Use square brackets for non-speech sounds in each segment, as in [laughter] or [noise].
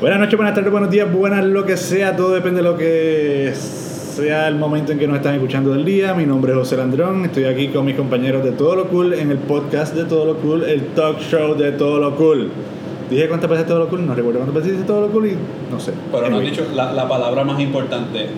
Buenas noches, buenas tardes, buenos días, buenas lo que sea, todo depende de lo que sea el momento en que nos están escuchando del día. Mi nombre es José Landrón, estoy aquí con mis compañeros de Todo lo Cool en el podcast de Todo lo Cool, el talk show de Todo lo Cool. Dije cuántas veces Todo lo Cool, no recuerdo cuántas veces dice Todo lo Cool y no sé. Pero no has dicho la, la palabra más importante.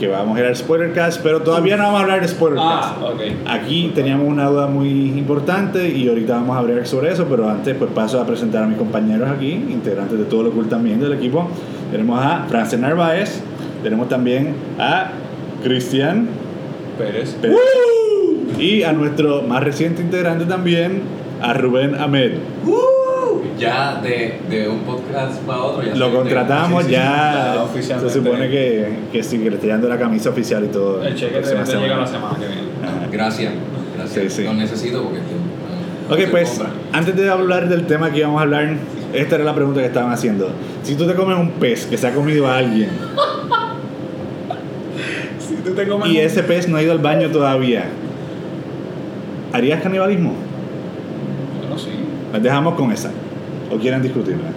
Que vamos a ir al Spoilercast, pero todavía no vamos a hablar de Spoilercast. Ah, ok. Aquí teníamos una duda muy importante y ahorita vamos a hablar sobre eso, pero antes pues paso a presentar a mis compañeros aquí, integrantes de todo lo cool también del equipo. Tenemos a Frances Narváez, tenemos también a Cristian Pérez. Pérez y a nuestro más reciente integrante también, a Rubén Ahmed. Ya de, de un podcast para otro. Ya Lo se- contratamos sí, sí, ya, ya oficialmente. se supone que, que sí, que le estoy dando la camisa oficial y todo. El cheque te, llega la semana que viene. Ajá. Gracias. Gracias. Sí, sí. Lo necesito porque. no- Ok, no pues compra. antes de hablar del tema que íbamos a hablar, esta era la pregunta que estaban haciendo. Si tú te comes un pez que se ha comido a alguien [laughs] Si tú te comes y un- ese pez no ha ido al baño todavía, ¿harías canibalismo? Bueno, sí. Nos dejamos con esa. ¿O quieren discutirla?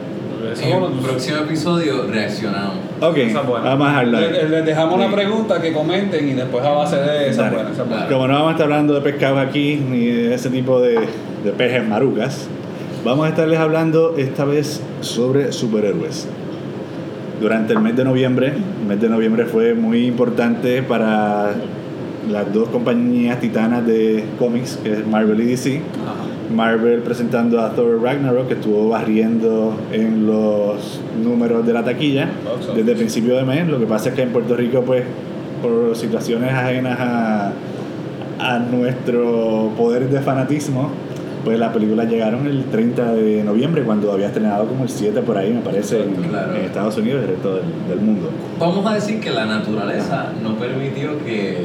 En bueno, el próximo episodio reaccionamos. Ok, esa es buena. vamos a hablar. Les, les dejamos Sí. una pregunta que comenten y después a base de esa Dale. buena, esa buena. Como no vamos a estar hablando de pescado aquí, ni de ese tipo de, de pejes marucas, vamos a estarles hablando esta vez sobre superhéroes. Durante el mes de noviembre, el mes de noviembre fue muy importante para las dos compañías titanas de cómics, que es Marvel y DC. Ajá. Marvel presentando a Thor Ragnarok, que estuvo barriendo en los números de la taquilla desde el principio de mes. Lo que pasa es que en Puerto Rico, pues, por situaciones ajenas a, a nuestro poder de fanatismo, pues las películas llegaron el 30 de noviembre, cuando había estrenado como el 7 por ahí, me parece, en, Claro. en Estados Unidos y el resto del, del mundo. Vamos a decir que la naturaleza no permitió que,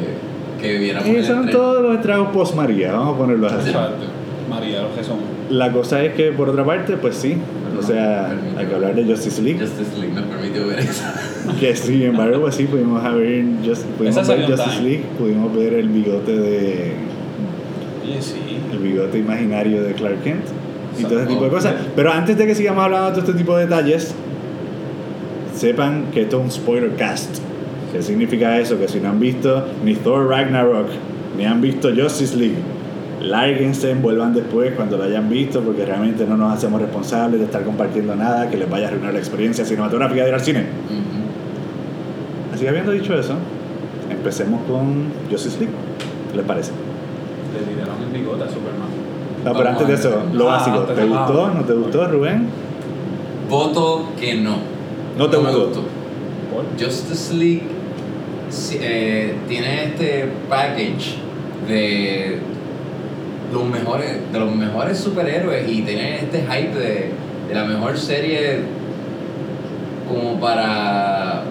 que viéramos Y son todos los estragos post-María, vamos a ponerlo así. Exacto. María, los que son. La cosa es que, por otra parte, pues sí, o sea, hay que hablar de Justice League. Justice League nos permitió ver eso. Que sin embargo, pues sí, pudimos ver, just, pudimos ver Justice Time. League, pudimos ver el bigote de Oye, sí. el bigote imaginario de Clark Kent y todo ese tipo de cosas. Pero antes de que sigamos hablando de todo este tipo de detalles, sepan que esto es un spoiler cast. ¿Qué significa eso? Que si no han visto ni Thor Ragnarok, ni han visto Justice League, lárguense, vuelvan después cuando lo hayan visto, porque realmente no nos hacemos responsables de estar compartiendo nada que les vaya a arruinar la experiencia cinematográfica de ir al cine. Así que habiendo dicho eso, empecemos con Justice League. ¿Qué les parece? Le tiraron el bigote a Superman. No, pero antes de eso, lo Ah, básico. antes ¿Te gustó? ah. ¿No te gustó, Rubén? Voto que no. ¿No te me gustó? gustó. ¿Por? Justice League eh, tiene este package de los mejores de los mejores superhéroes y tiene este hype de, de la mejor serie como para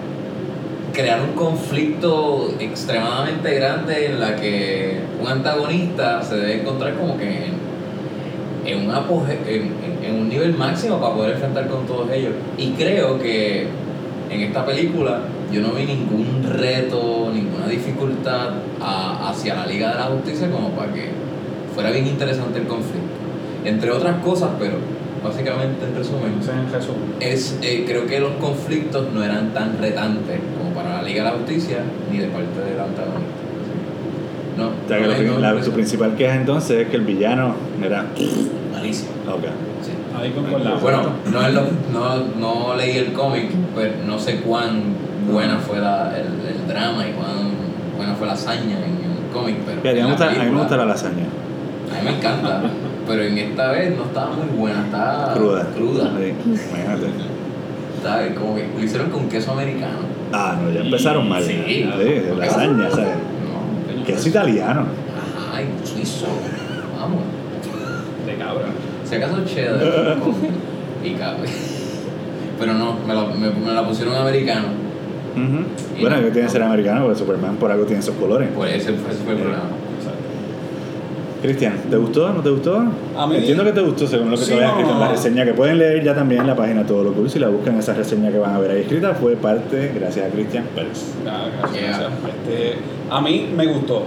crear un conflicto extremadamente grande en la que un antagonista se debe encontrar como que en, un, apoge- en- en un nivel máximo para poder enfrentar con todos ellos. Y creo que en esta película yo no vi ningún reto, ninguna dificultad a- hacia la Liga de la Justicia como para que fuera bien interesante el conflicto. Entre otras cosas, pero básicamente en resumen, es en resumen. es, eh, creo que los conflictos no eran tan retantes como para la Liga de la Justicia ni de parte del antagonista. No, O sea, que no me la- pareció. tu principal queja entonces es que el villano era. Malísimo. Ok. Sí. Ahí. Bueno, no, es lo- no, no leí el cómic, pero no sé cuán buena fue la, el, el drama y cuán buena fue la hazaña en el cómic. Pero a, mí en me la gusta, a mí me película- gusta la lasaña. A mí me encanta, pero en esta vez no estaba muy buena, estaba Cruda. cruda. Sí, imagínate. Estaba como que lo hicieron con queso americano. Ah, no, ya empezaron mal. Sí. de lasaña, ¿sabes? No, Que es italiano. Ay, suizo. Vamos. De cabra. Si acaso cheddar [laughs] y cabe. Pero no, me la, me, me la pusieron americano. Y Bueno, no. que tiene que ser americano, porque Superman por algo tiene esos colores. Por ese, ese fue el Eh. problema. Cristian, ¿te gustó? ¿No te gustó? A mí- Entiendo que te gustó según lo que Sí, te habías escrito en la reseña, que pueden leer ya también en la página Todo lo Cool. Si la buscan, esa reseña que van a ver ahí escrita fue parte, gracias a Cristian Pérez. Ah, gracias, Yeah. gracias. Este, a mí me gustó.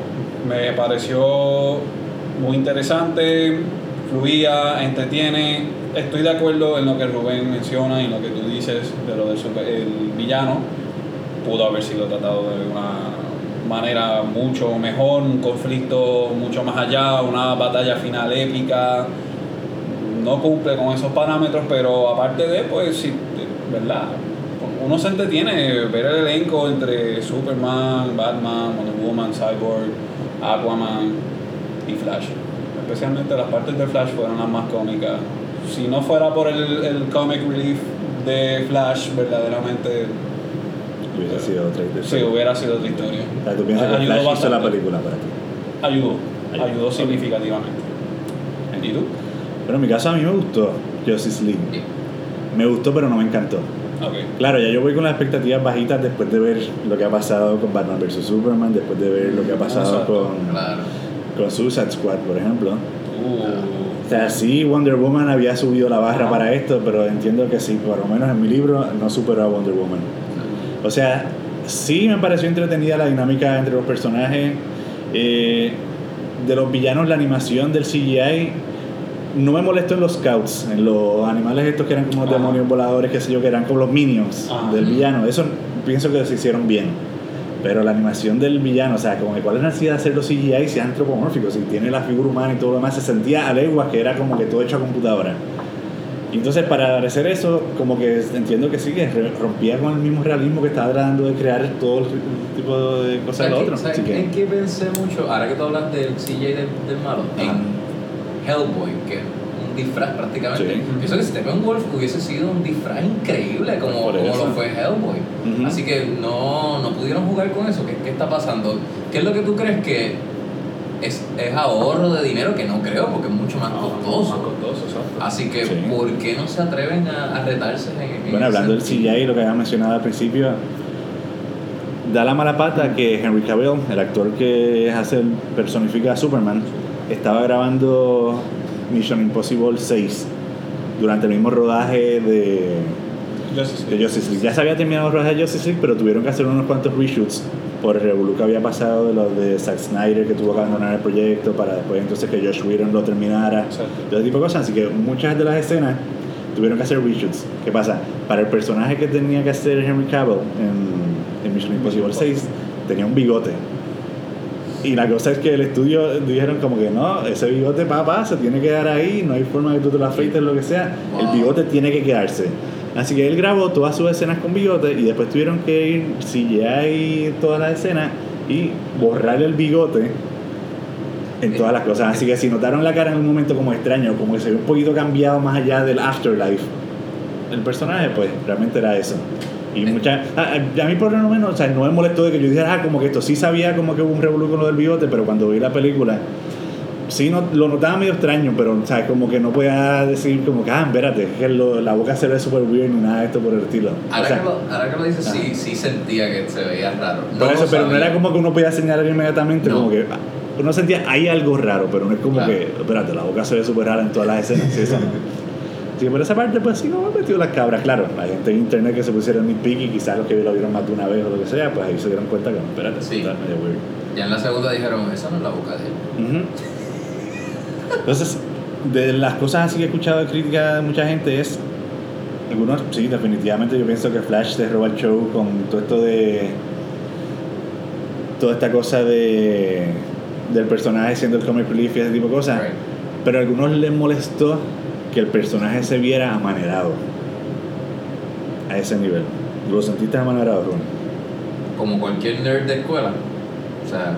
Me pareció muy interesante, fluía, entretiene. estoy de acuerdo en lo que Rubén menciona y lo que tú dices de lo del super- el villano. Pudo haber sido tratado de una manera mucho mejor, un conflicto mucho más allá, una batalla final épica. No cumple con esos parámetros, pero aparte de, pues sí, ¿verdad? Uno se entretiene ver el elenco entre Superman, Batman, Wonder Woman, Cyborg, Aquaman y Flash. Especialmente las partes de Flash fueron las más cómicas. Si no fuera por el, el comic relief de Flash, verdaderamente Hubiese sido otra sí, historia. hubiera sido otra historia. O sea, tú piensas que Ayudó Flash hizo la película para ti. Ayudó, Ayudó. significativamente. ¿Y tú? Pero en mi caso a mí me gustó Justice League. Me gustó, pero no me encantó. Ok. Claro, ya yo voy con las expectativas bajitas después de ver lo que ha pasado con Batman vs. Superman, después de ver lo que ha pasado con, Claro. con Suicide Squad, por ejemplo. Uh, O sea, sí, Wonder Woman había subido la barra para esto, pero entiendo que sí, por lo menos en mi libro no superó a Wonder Woman. O sea, sí me pareció entretenida la dinámica entre los personajes. Eh, de los villanos, la animación del CGI no me molestó en los scouts, en los animales estos que eran como Ajá. demonios voladores, qué sé yo, que eran como los minions Ajá. del villano. Eso pienso que se hicieron bien. Pero la animación del villano, o sea, como que cuál es la necesidad de hacer los CGI si es antropomórfico, si tiene la figura humana y todo lo demás, se sentía a leguas que era como que todo hecho a computadora. Y entonces para hacer eso, como que entiendo que sí, que rompía con el mismo realismo que estaba tratando de crear todo el tipo de cosas ¿Sabes de qué- otro. sabes que, en qué pensé mucho? Ahora que tú hablas del CJ del, del malo, Ajá. en Hellboy, que es un disfraz prácticamente. Sí. Pienso que Steppenwolf hubiese sido un disfraz increíble como, como lo fue Hellboy. Así que no, no pudieron jugar con eso. ¿Qué, ¿Qué está pasando? ¿Qué es lo que tú crees que es, es ahorro de dinero? Que no creo, porque es mucho más no, costoso. Más costoso, exacto. Así que, Sí. ¿por qué no se atreven a, a retarse en, en bueno, hablando del? CGI, lo que había mencionado al principio, da la mala pata que Henry Cavill, el actor que hace el- personifica a Superman, estaba grabando Mission Impossible 6 durante el mismo rodaje de, Justice de. Justice League. Ya se había terminado el rodaje de Justice League, pero tuvieron que hacer unos cuantos reshoots por el revolú que había pasado de los de Zack Snyder, que tuvo que abandonar el proyecto para después entonces que Josh Whedon lo terminara. Exacto. Todo tipo de cosas. Así que muchas de las escenas tuvieron que hacer reshoots. ¿Qué pasa? Para el personaje que tenía que hacer Henry Cavill en, en Mission Impossible 6, tenía un bigote. Y la cosa es que el estudio dijeron como que no, ese bigote papá se tiene que quedar ahí, no hay forma de que tú te lo afeites, lo que sea. El bigote tiene que quedarse. Así que él grabó todas sus escenas con bigote y después tuvieron que ir CGI todas las escenas y borrar el bigote en todas las cosas. Así que si notaron la cara en un momento como extraño, como que se ve un poquito cambiado más allá del afterlife, el personaje, pues realmente era eso. Y mucha, a, a- a mí por lo menos, o sea, no me molestó de que yo dijera, ah, como que esto sí sabía como que hubo un revolú con lo del bigote, pero cuando vi la película, sí no, lo notaba medio extraño, pero, o sea, como que no podía decir como que, ah, espérate, que lo- la boca se ve súper weird ni nada de esto por el estilo. Ahora, O sea, que lo, ahora que lo dices, sí, Ajá. sí sentía que se veía raro. por eso, pero no era como que uno podía señalar inmediatamente, No. como que ah, uno sentía, hay algo raro, pero no es como Claro. que, espérate, la boca se ve súper rara en todas las escenas. Sí, eso. Sí, por esa parte, pues sí, no me he metido las cabras. Claro, hay gente en internet que se pusieron nitpicky, quizás los que lo vieron más de una vez o lo que sea, pues ahí se dieron cuenta que, espérate, Sí. está medio weird. Ya en la segunda dijeron, esa no es la boca de él. Ujú. Entonces, de las cosas así que he escuchado de crítica de mucha gente es, algunos, sí, definitivamente yo pienso que Flash se roba el show con todo esto de, toda esta cosa de, del personaje siendo el comic relief y ese tipo de cosas, Right. pero a algunos les molestó que el personaje se viera amanerado a ese nivel. ¿Lo sentiste amanerado, Rubén? Como cualquier nerd de escuela. O sea,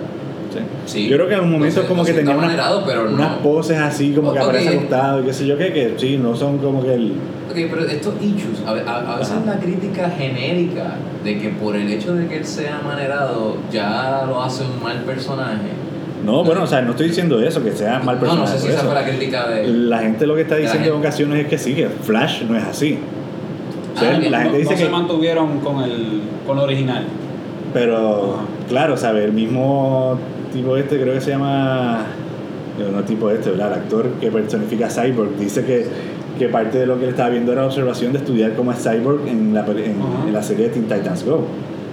Sí. Yo creo que en un momento Lo como que tenía unas, amanerado, pero unas no. poses así como que Ok. aparece acostado y qué sé yo qué, que sí, no son como que el... Ok, pero estos issues, a, a- a veces la crítica genérica de que por el hecho de que él sea manerado ya lo hace un mal personaje. No, bueno, o sea, no estoy diciendo eso, que sea mal No, personaje. no sé si esa fue la crítica de. La gente lo que está diciendo en ocasiones es que sí, que Flash no es así. O sea, Ah, la no- gente no, dice no se que... mantuvieron con el, con lo original. Pero, claro, ¿sabes? El mismo tipo este, creo que se llama... No, no tipo este, ¿verdad? El actor que personifica a Cyborg dice que, que parte de lo que él estaba viendo era observación de estudiar cómo es Cyborg en la, en, Ajá. en la serie de Teen Titans Go.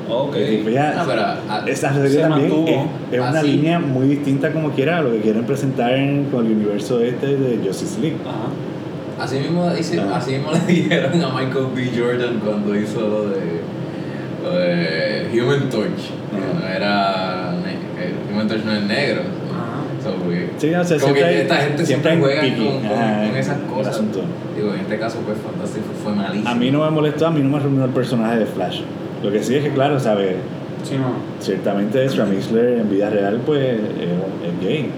Ok. Ya- Ah, pero, esa serie Se también mantuvo es, es una línea muy distinta como quiera a lo que quieren presentar en- con el universo este de Justice League. Ajá. Así mismo, dice- Ah. así mismo [laughs] le dijeron a Michael B. Jordan cuando hizo lo de, lo de Human Torch. Ah. era. Human Torch no es negro. Ajá. So, Sí, o sea, como siempre que esta gente siempre siempre, juega con, con- con esas cosas. Digo, en este caso, pues fantástico, fue malísimo. A mí no me molestó, a mí no me arruinó el personaje de Flash. Lo que sí es que, claro, ¿sabes? Sí, no. Ciertamente Ezra Mixler en vida real, pues, es, gay.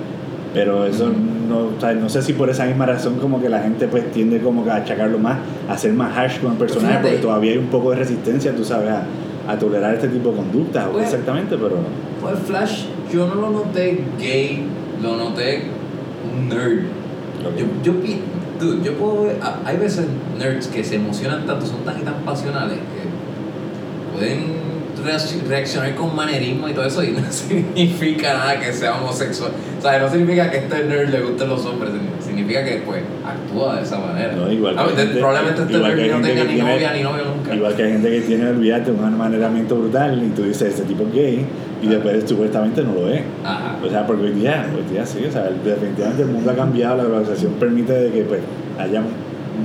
Pero eso no, o sea, no sé si por esa misma razón como que la gente pues tiende como que a achacarlo más, a ser más harsh con el personaje, porque todavía hay un poco de resistencia, tú sabes, a, a tolerar este tipo de conductas, Pues- exactamente, pero... Pues Flash, yo no lo noté gay, lo noté nerd. Yo, yo, pi- dude, yo puedo ver, a- hay veces nerds que se emocionan tanto, son tan y tan pasionales que pueden reacc- reaccionar con manerismo y todo eso y no [laughs] significa nada que sea homosexual. O sea, no significa que este nerd le gusten los hombres, significa que pues actúa de esa manera. No, igual que Ah, gente- probablemente este igual que no tenga que ni tiene- novia ni novio nunca. Igual que hay gente que tiene olvidarte un amaneramiento brutal y tú dices, ese tipo es gay, y después supuestamente no lo es. Ajá. O sea, porque hoy día, hoy día sí, o sea, definitivamente el mundo ha cambiado, la globalización permite de que pues haya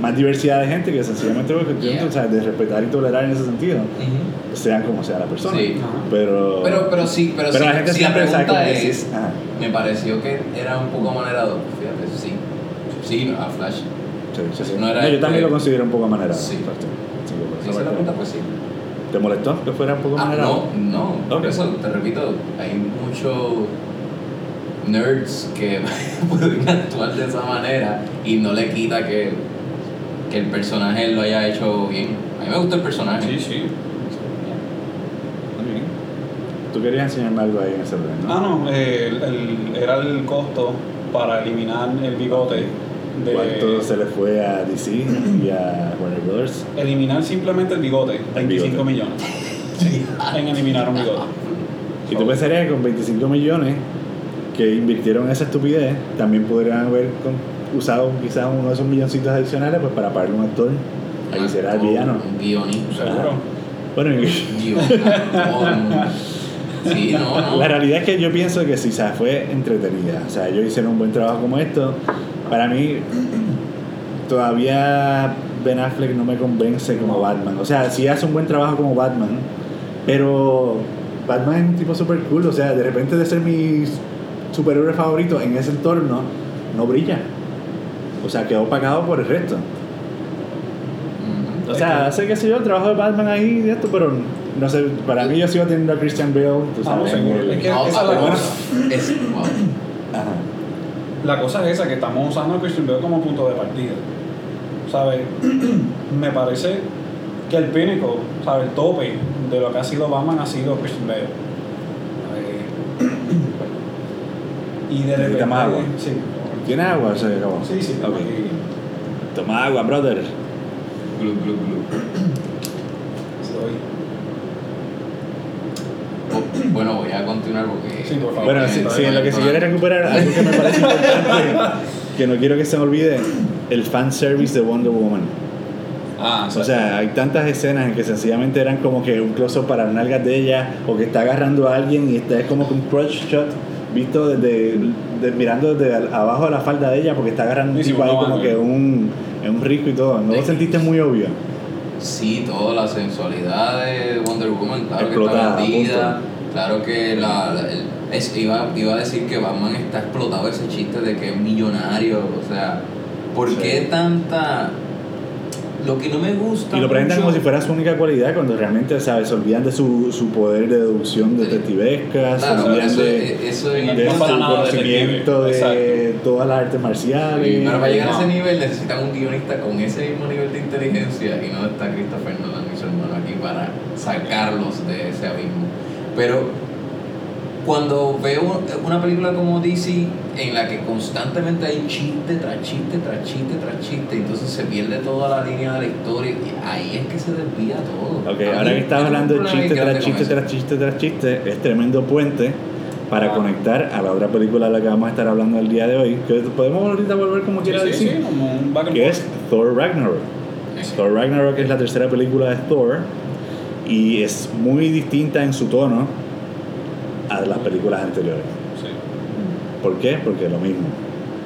más diversidad de gente que sencillamente pues, cuestión, Yeah. o sea, de respetar y tolerar en ese sentido, Ujú. sean como sea la persona. Sí. Pero, Pero, pero sí, pero, pero sí, la gente si la siempre sabe pregunta es, ajá, me pareció que era un poco amanerado. Fíjate, sí. Sí, a Flash. sí, sí, sí. No era No, yo también lo considero un poco amanerado. Sí. exacto. Sí, por Si eso se la pregunta, pues sí. ¿Te molestó que fuera un poco Ah, amanerado? no, no. Por Ok. eso, te repito, hay muchos nerds que [laughs] pueden actuar de esa manera y no le quita que, que el personaje lo haya hecho bien. A mí me gusta el personaje. Sí, sí. Muy bien. Tú querías enseñarme algo ahí en ese orden, ¿no? Ah, no, eh, el, el- era el costo para eliminar el bigote de... ¿Cuánto se le fue a DC y a Warner Brothers? Eliminar simplemente el bigote, 25 bigote. millones. en eliminar un bigote. Y tú pensarías que con 25 millones que invirtieron en esa estupidez, también podrían haber con- usado quizás uno de esos milloncitos adicionales pues para pagarle a un actor a que hiciera el Un- villano. Un guionista. Seguro. Bueno. Sí, no, no. la realidad es que yo pienso que si se fue entretenida. O sea, ellos hicieron un buen trabajo como esto. Para mí, todavía Ben Affleck no me convence como Batman. O sea, sí hace un buen trabajo como Batman, pero Batman es un tipo super cool. O sea, de repente de ser mi superhéroe favorito en ese entorno, no brilla. O sea, quedó pagado por el resto. Ujú. O sea, hace que sé yo el trabajo de Batman ahí y esto, pero no sé, para mí yo sigo teniendo a Christian Bale, tú Ah, sabes, en el- Es que- No, esa es la cosa. es- wow. Ajá. La cosa es esa, que estamos usando a Christian Bale como punto de partida. ¿Sabes? [clears throat] Me parece que el pinnacle, ¿sabes? El tope de lo que ha sido Batman ha sido Christian Bale. Eh, y de repente... ¿Necesita más agua? Sí. ¿Tiene agua? Se acabó. Sí, sí. Toma agua, brother. Glu, glu, glu. Estoy- [clears throat] Bueno, voy a continuar porque. Sí, por favor. Bueno, si, en lo que si con- quieres recuperar algo que me parece importante, que no quiero que se me olvide, el fanservice de Wonder Woman. Ah, O sea, hay tantas escenas en que sencillamente eran como que un close-up para las nalgas de ella, o que está agarrando a alguien y está es como que un crotch shot visto desde, de- mirando desde abajo de la falda de ella, porque está agarrando un Sí, tipo ahí como que un, es un rico y todo. ¿No lo sentiste muy obvio? Sí, toda la sensualidad de Wonder Woman, claro Explotada, que está vendida. Claro que la, la- el- es- iba, iba a decir que Batman está explotado ese chiste de que es millonario. O sea, ¿por Sí. qué tanta.? Lo que no me gusta. Y lo presentan mucho- como si fuera su única cualidad, cuando realmente ¿sabes? se olvidan de su, su poder de deducción detectivesca, se Claro, olvidan eso, de, eso de es. No su conocimiento de todas las artes marciales. Sí, pero para llegar a ese nivel necesitan un guionista con ese mismo nivel de inteligencia y no está Christopher Nolan ni su hermano aquí para sacarlos de ese abismo. Pero cuando veo una película como DC en la que constantemente hay chiste tras chiste tras chiste tras chiste, entonces se pierde toda la línea de la historia y ahí es que se desvía todo. Ok, ahora que estás hablando de chiste tras chiste tras chiste tras chiste, es tremendo puente para Ah. conectar a la otra película de la que vamos a estar hablando el día de hoy, que podemos ahorita volver como Sí, quiera sí, decir, sí, como un back and que es Thor Ragnarok. Sí. Thor Ragnarok es la tercera película de Thor y es muy distinta en su tono a las películas anteriores. Sí. ¿Por qué? Porque lo mismo.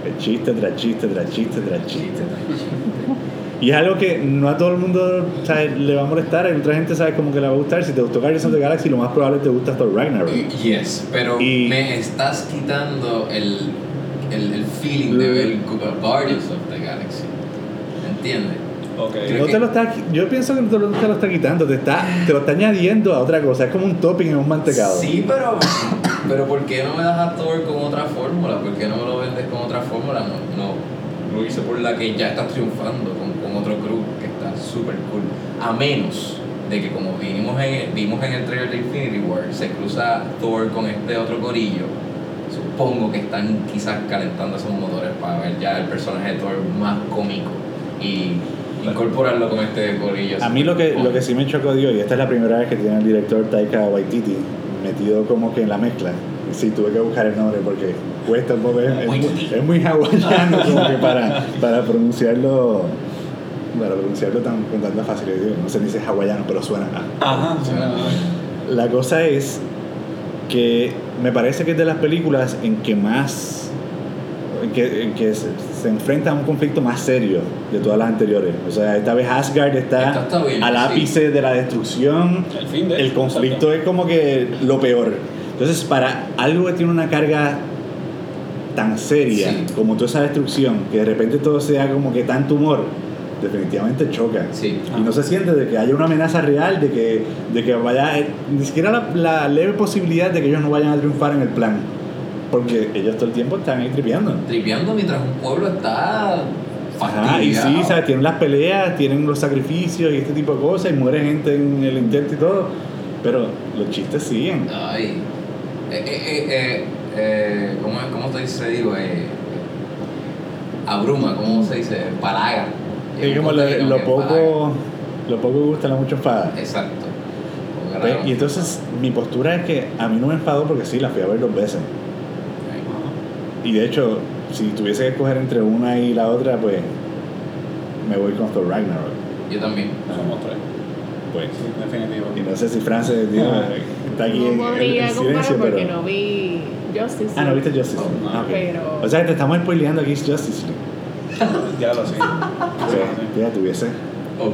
Es chiste tras chiste tras chiste tras chiste. Y es algo que no a todo el mundo ¿sabes? le va a molestar, hay otra gente sabe como que le va a gustar. Si te gustó Guardians of the Galaxy, lo más probable es que te gusta Thor Ragnarok. Yes, pero Y- me estás quitando el, el, el feeling de ver Guardians of the Galaxy. ¿Entiendes? No te lo está, yo pienso que no te lo, te lo está quitando, te, está, te lo está añadiendo a otra cosa. Es como un topping en un mantecado. Sí, pero, pero ¿por qué no me das a Thor con otra fórmula? ¿Por qué no me lo vendes con otra fórmula? No, no lo hice por la que ya estás triunfando con, con otro crew que está súper cool. A menos de que como vinimos en, vimos en el trailer de Infinity War, se cruza Thor con este otro corillo. Supongo que están quizás calentando esos motores para ver ya el personaje de Thor más cómico y incorporarlo con este corillo. A mí lo que, lo que sí me chocó, Dios, y esta es la primera vez que tiene el director Taika Waititi metido como que en la mezcla. Sí, tuve que buscar el nombre porque cuesta un poco, es, es muy, es muy hawaiano como que para, [laughs] para pronunciarlo para pronunciarlo tan, con tanta facilidad. No sé ni si es hawaiano, pero suena. Ajá. La cosa es que me parece que es de las películas en que más que, en que se, enfrenta a un conflicto más serio de todas las anteriores. O sea, esta vez Asgard está, Esta está bien, al sí. ápice de la destrucción. El fin de El conflicto es como que lo peor. Entonces, para algo que tiene una carga tan seria Sí. como toda esa destrucción, que de repente todo sea como que tanto humor, definitivamente choca. Sí. Y no se siente de que haya una amenaza real, de que, de que vaya, eh, ni siquiera la, la leve posibilidad de que ellos no vayan a triunfar en el plan. Porque ellos todo el tiempo están ahí tripeando. Tripeando mientras un pueblo está Ajá, y sí. ¿sabes? Tienen las peleas, tienen los sacrificios y este tipo de cosas, y muere gente en el intento y todo. Pero los chistes siguen. Ay. Eh, eh, eh, eh, eh, ¿cómo, ¿Cómo te dice? Digo, eh, abruma, ¿cómo se dice? Palaga. Es como lo, poco, lo poco que gusta la mucho enfada. Exacto. Pues, y entonces mi postura es que a mí no me enfadó porque sí, la fui a ver dos veces. Y de hecho, si tuviese que escoger entre una y la otra, pues me voy con Thor Ragnarok. Yo también. Somos tres. Pues. Sí, definitivo. Y no sé si Frances Ah. está aquí en, No en- podría en comparar silencio, porque pero... no vi Justice. Ah, ¿no viste Justice Oh, League? no, Ah, pero- O sea, que te estamos spoileando aquí Justice League. [laughs] Ya lo sé. O sea, ya tuviese Oh,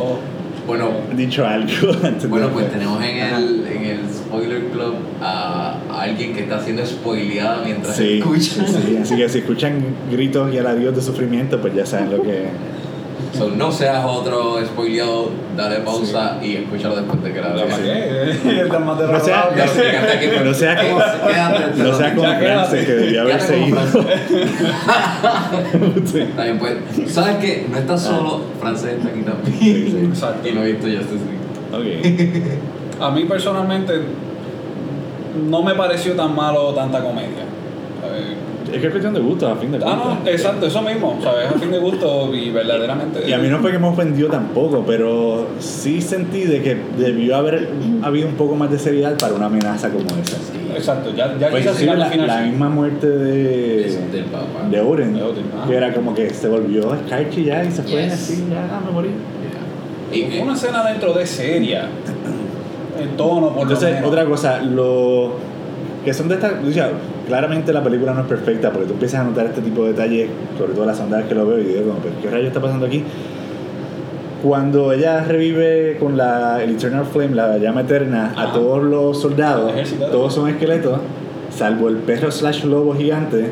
Oh, Bueno, dicho algo [laughs] antes bueno, de- pues tenemos en el, en el Spoiler Club a, a alguien que está siendo spoileada mientras Sí, escucha. sí, así que si escuchan gritos y alaridos de sufrimiento, pues ya saben lo que... So, no seas otro spoileado, dale pausa y escúchalo después de que la ¿la veas. [laughs] No sea- Ya sé, llegaste aquí, pero- No sea como- No sea como que debió haber Quédate como seguido. Sí. [laughs] [laughs] Está bien, pues, ¿sabes qué? No estás solo, Frances está aquí también. Exacto. Y no he visto Justice League. Ok. A mí personalmente no me pareció tan malo tanta comedia. Es que es cuestión de gusto, a fin de Ah, cuentas. no, exacto, eso mismo, ¿sabes? A fin de gusto y verdaderamente. Y a mí no fue que me ofendió tampoco, pero sí sentí de que debió haber habido un poco más de seriedad para una amenaza como esa. Exacto, ya, ya Pues al la, final. la sí. misma muerte de, Es del papá. de Oren, De ah. que era como que se volvió Skype ya y se fue Yes. así, ya ah, me morí. Y, una escena dentro de seria. El tono, por lo Entonces, menos. otra cosa, lo que son de estas, o sea, claramente la película no es perfecta porque tú empiezas a notar este tipo de detalles, sobre todo la segunda vez que lo veo y digo, como, "¿Pero ¿qué rayo está pasando aquí? Cuando ella revive con la, el Eternal Flame, la llama eterna, a todos los soldados, todos son esqueletos, salvo el perro slash lobo gigante,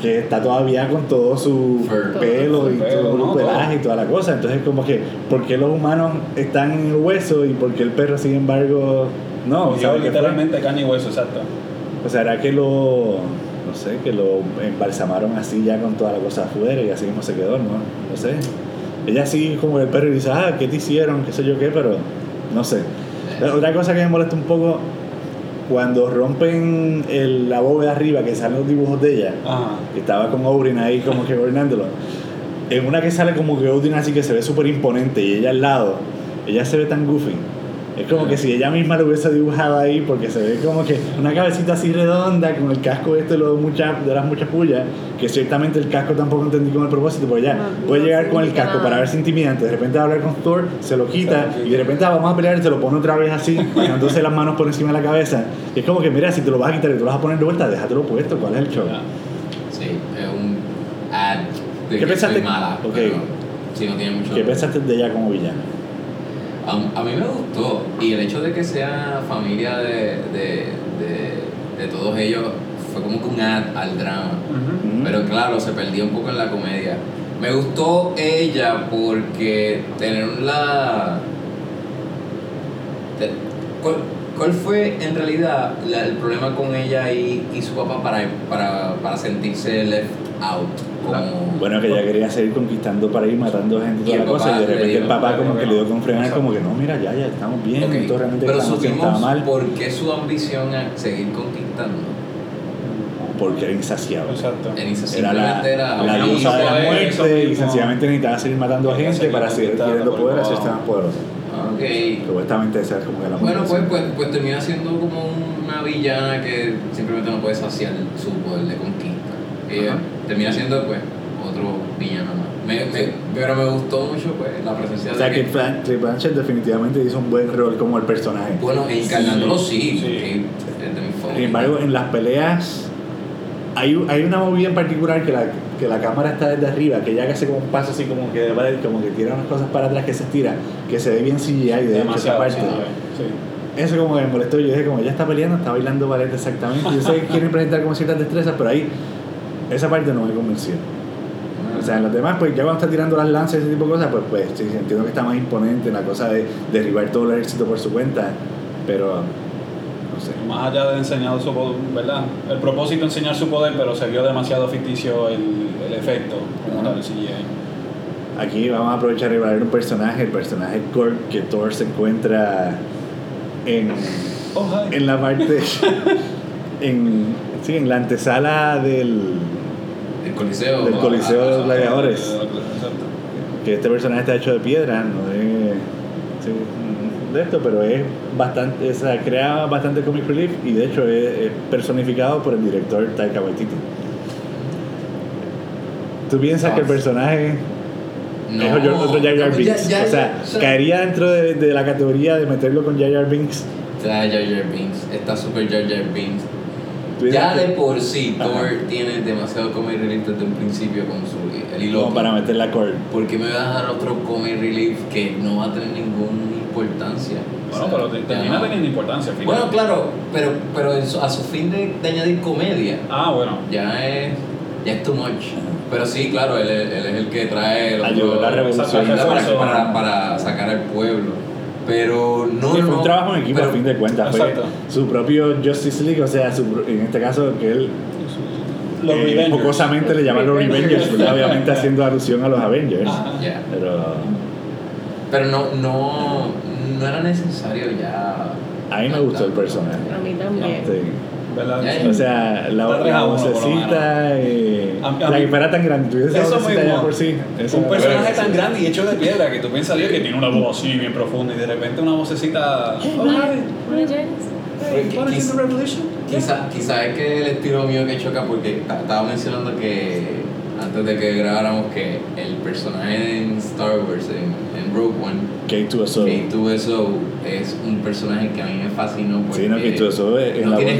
que está todavía con todo su pelo y Todo su todo pelo, el ¿no? pelaje y toda la cosa. Entonces, como que, ¿por qué los humanos están en el hueso y por qué el perro, sin embargo, no? Yo, literalmente carne y hueso, exacto. O sea, era que lo, no sé, que lo embalsamaron así ya con toda la cosa afuera y así mismo se quedó, ¿no? No sé. Ella sí como el perro y dice, ah, ¿qué te hicieron? ¿Qué sé yo qué? Pero no sé. Otra cosa que me molesta un poco, cuando rompen el, la bóveda arriba, que salen los dibujos de ella, Ajá. que estaba con Odin ahí como que gobernándolo. En una que sale como que Odin así que se ve súper imponente y ella al lado, ella se ve tan goofy. Es como que si ella misma lo hubiese dibujado ahí, porque se ve como que una cabecita así redonda con el casco este de, los mucha, de las muchas pullas, que ciertamente el casco tampoco entendí con el propósito, porque ya No, puede no llegar con el casco nada. para verse intimidante, de repente va a hablar con Thor, se lo quita lo y de repente ah, vamos a pelear y se lo pone otra vez así, dejándose las manos por encima de la cabeza. Y es como que mira, si te lo vas a quitar y te lo vas a poner de vuelta, déjatelo puesto, ¿cuál es el show? Sí, es un de ¿Qué que pensaste? soy mala. Ok. pero sí, no tiene mucho. ¿Qué pensaste de ella como villana? A, a mí me gustó. Y el hecho de que sea familia de, de, de, de todos ellos fue como que un ad al drama. Pero claro, se perdió un poco en la comedia. Me gustó ella porque tener la... te- ¿Cuál, fue en realidad la- el problema con ella y, y su papá para, para, para sentirse left out? Como, Bueno, que ella quería seguir conquistando para ir matando gente y toda la cosa, y de repente el papá como que le dio con frenar, como que no, mira, ya, ya estamos bien, Ok, esto realmente Pero estamos supimos mal, por qué su ambición a seguir conquistando. porque era insaciable. Exacto. Era la, era la diosa de la muerte y sencillamente necesitaba seguir matando a gente para seguir por poder, el hacerse lado. Ok. Supuestamente esa es como que la Bueno, pues, pues, pues termina siendo como una villana que simplemente no puede saciar su poder de conquista. Ella Ajá. termina siendo pues otro villano más. Me, me, pero me gustó mucho pues la presencia O sea de que Kate Blanchett definitivamente hizo un buen rol como el personaje. bueno, encarnándolo sí, Sí. favoritos. Sin embargo, en las peleas hay, hay una movida en particular que la, que la cámara está desde arriba, que ella que hace como un paso así como que, va- como que tira unas cosas para atrás que se estira, que se ve bien CGI de esa parte. sí, sí. Eso como que me molestó, yo dije como ella está peleando, está bailando ballet exactamente. Yo sé que quieren presentar como ciertas destrezas, pero ahí esa parte no me convenció. O sea, en los demás, pues ya cuando está tirando las lanzas y ese tipo de cosas, pues, pues sí, entiendo que está más imponente en la cosa de derribar todo el éxito por su cuenta, pero sé. Más allá de enseñar su poder, ¿verdad? El propósito es enseñar su poder, pero se vio demasiado ficticio el, el efecto como tal, el CGI. Aquí vamos a aprovechar y hablar de un personaje, el personaje Korg que Thor se encuentra en, Oh, en la parte, [laughs] en, sí, en la antesala del, El Coliseo. Del Coliseo de los Gladiadores. Exacto. que este personaje está hecho de piedra, no es sí, de esto, pero es bastante, o sea, crea bastante comic relief y de hecho es, es personificado por el director Taika Waititi. ¿Tú piensas que el personaje No. es otro Jar Jar Ya- Binks? ya- o sea, ya- caería dentro de, de la categoría de meterlo con Jar Jar Binks. Está Jar Jar Binks, está super Jar Jar Binks. ¿Tú Ya de por sí, Ajá. Thor tiene demasiado comic relief desde un principio con su el hilo. como para meter la cord. ¿Por qué me vas a dar otro comic relief que no va a tener ninguna importancia? O Bueno, sea, pero te- termina no. teniendo importancia al final. Bueno, claro, pero, pero a su fin de, de añadir comedia, Ah, bueno. ya es, ya es too much. Pero sí, claro, él, es- él es el que trae los la revolución. para, para, para sacar al pueblo. Pero no. Sí, fue un trabajo en equipo pero- a fin de cuentas. Fue su propio Justice League, o sea, su en este caso que él Los eh, Revengers. jocosamente le llaman los Revengers, obviamente [laughs] haciendo alusión a los Avengers. Pero Pero no, no, no era necesario ya. a mí me gustó el personaje. A mí también. O sea, la, tres la vocecita, eh, A- a la mí- que fuera tan grande, esa Eso vocecita ya mismo. por sí. eso un personaje tan grande y hecho de piedra que tú pensarías que tiene una voz así bien profunda y de repente una vocecita. Quizá, quizá es que el estilo mío que choca porque ta- estaba mencionando que antes de que grabáramos que el personaje en Star Wars, en, en Rogue One, K2SO. K2SO es un personaje que a mí me fascinó porque Sí, no, K2SO es en no la voz de,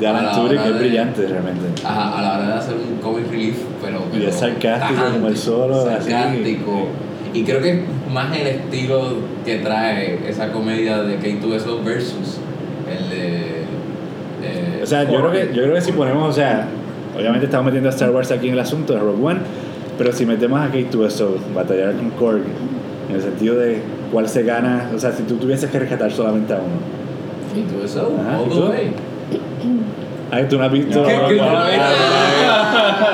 de Alan que es brillante realmente. Ajá, a la hora de hacer un comic relief, pero, Y es sarcástico como el solo, así. sarcástico. Y creo que es más el estilo que trae esa comedia de K2SO versus el de. eh, O sea, yo creo, que, yo creo que si ponemos, o sea, obviamente estamos metiendo a Star Wars aquí en el asunto de Rogue One, pero si metemos a K2SO, batallar con Korg, en el sentido de cuál se gana, o sea, si tú tuvieses que rescatar solamente a uno. K2SO, Ajá, all ¿y the tú? way. Ah, tú no has visto. ¿Qué- Rogue qué- One.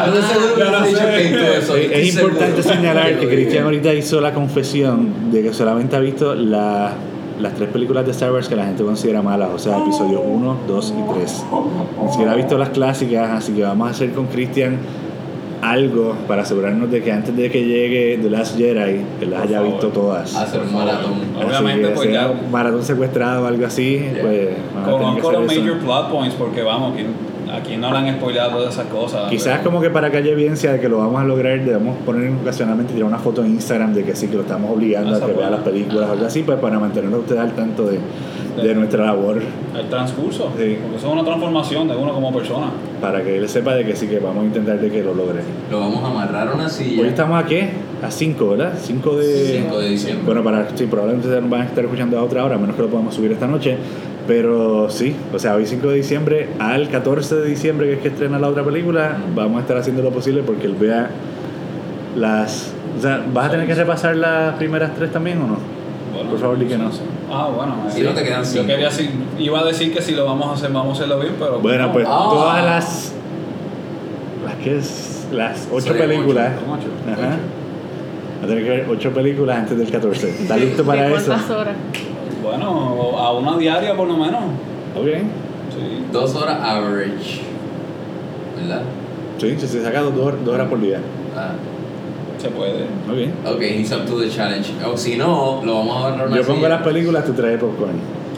No estoy seguro que No, no hubiese dicho sé. K2SO. Es, estoy es importante señalar que Cristian ahorita hizo la confesión de que solamente ha visto la- las tres películas de Star Wars que la gente considera malas, o sea, episodios 1, 2 y 3. Ni siquiera ha visto las clásicas, así que vamos a hacer con Cristian algo para asegurarnos de que antes de que llegue The Last Jedi, él las haya visto todas. Hacer un maratón. Obviamente, que pues ya. un maratón secuestrado o algo así, Ya. pues que Conozco los eso. major plot points porque vamos, que aquí no le han spoilado todas esas cosas. Quizás pero- como que para que haya evidencia de que lo vamos a lograr, debemos poner ocasionalmente tirar una foto en Instagram de que sí, que lo estamos obligando a que vea las películas o algo así, pues para mantenerlo a ustedes al tanto de, de nuestra labor El transcurso. Sí. Porque eso es una transformación de uno como persona. para que él sepa de que sí que vamos a intentar de que lo logre. Lo vamos a amarrar a una silla. Hoy estamos a qué? A 5, ¿verdad? 5 de... 5 de diciembre. Bueno, para, sí, probablemente nos van a estar escuchando a otra hora, a menos que lo podamos subir esta noche. Pero sí, o sea, hoy 5 de diciembre al 14 de diciembre, que es que estrena la otra película, vamos a estar haciendo lo posible porque él vea las... O sea, ¿vas a tener que repasar las primeras tres también o no? Bueno, Por favor, di que no. Ah, bueno. Si eh, no te quedan yo cinco. quería decir, iba a decir que si lo vamos a hacer, vamos a hacerlo bien, pero. Bueno, no. pues Ah. todas las... Las que es... Las ocho películas. Son ocho. Ajá. Va a tener que ver ocho películas antes del 14. ¿Estás listo para ¿De eso? cuántas horas? Bueno, a una diaria por lo menos. Ok. Sí. Dos horas average. ¿Verdad? Sí, si se saca dos, dos horas por día. Ah. Se puede. Muy bien. Ok, he's up to the challenge. O si no, lo vamos a agarrar una Yo pongo silla. las películas, tú traes popcorn.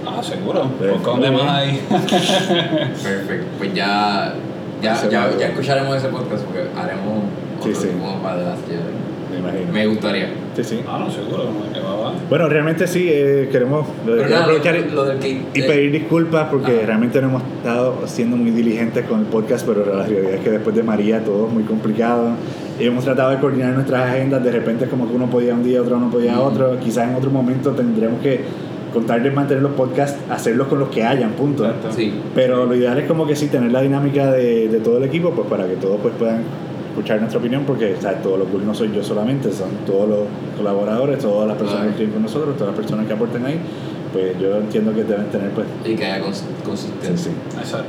Ah, seguro. Sí. Dónde Muy más ahí. [laughs] Perfecto. Pues ya. Ya, ya, ya escucharemos ese podcast porque haremos Sí, otro sí. como para Jedi. Me imagino. Me gustaría. Sí, sí. ah, no, seguro. no, que va, va. Bueno, realmente sí, eh, queremos lo de- nada, aprovechar lo, lo del que. y eh, pedir disculpas porque realmente no hemos estado siendo muy diligentes con el podcast, pero la realidad es que después de María todo es muy complicado. Y hemos tratado de coordinar nuestras agendas, de repente es como que uno podía un día, otro no podía otro. Quizás en otro momento tendremos que contar de mantener los podcasts, hacerlos con los que hayan, punto. Exacto. Sí. Pero lo ideal es como que sí, tener la dinámica de, de todo el equipo, pues para que todos pues, puedan escuchar nuestra opinión, porque o sea, todo lo cool no soy yo solamente, son todos los colaboradores, todas las personas que estén con nosotros, todas las personas que aporten ahí, pues yo entiendo que deben tener pues... Y que haya cons- Sí, consistencia. sí. Exacto.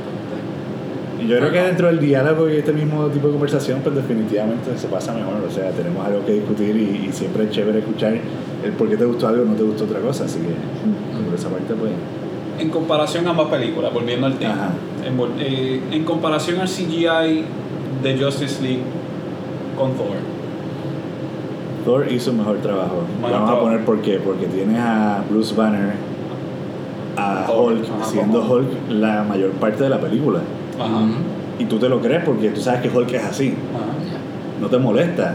Yo creo que dentro del diálogo y este mismo tipo de conversación, pues definitivamente se pasa mejor, o sea, tenemos algo que discutir y, y siempre es chévere escuchar el por qué te gustó algo o no te gustó otra cosa, así que por esa parte pues... En comparación a ambas películas, volviendo al tema, en, eh, en comparación al CGI de Justice League con Thor, Thor hizo un mejor trabajo. Vamos a poner por qué. Porque tienes a Bruce Banner, a Thor, Hulk, siendo Hulk la mayor parte de la película. Ajá. Y tú te lo crees porque tú sabes que Hulk es así. Ajá. No te molesta.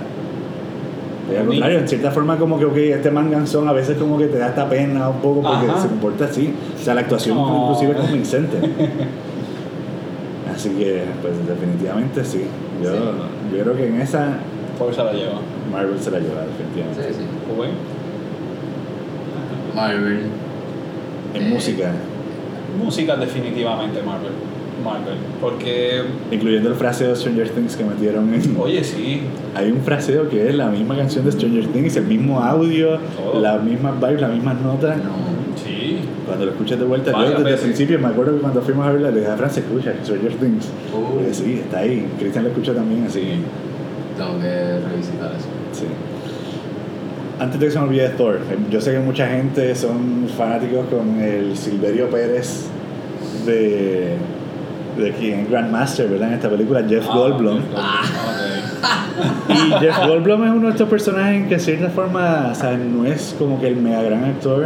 Y al contrario, en cierta forma como que, ok, este manganzón a veces como que te da esta pena un poco porque Ajá. se comporta así. O sea, la actuación Oh. inclusive es convincente. [laughs] Así que, pues definitivamente sí. Yo, Sí. yo creo que en esa Thor se la lleva. Marvel se la lleva, definitivamente. Sí, sí. Marvel. En Eh, música. Música definitivamente Marvel. Marvel. Porque, Incluyendo el fraseo de Stranger Things que metieron en... oye, sí. Hay un fraseo que es la misma canción de Stranger Things, el mismo audio, las mismas vibes, las mismas notas. No. Sí. Cuando lo escuchas de vuelta, yo desde el principio me acuerdo que cuando fuimos a verla le dije a Fran, se escucha Stranger Things. Porque sí, está ahí. Cristian lo escucha también, así Tengo que revisitar eso. sí. Antes de que se me olvide Thor, yo sé que mucha gente son fanáticos con el Silverio Pérez de, de quien es Grandmaster, ¿verdad? En esta película, Jeff Ah, Goldblum. ok. Y Jeff Goldblum es uno de estos personajes que de cierta forma, o sea, no es como que el mega gran actor,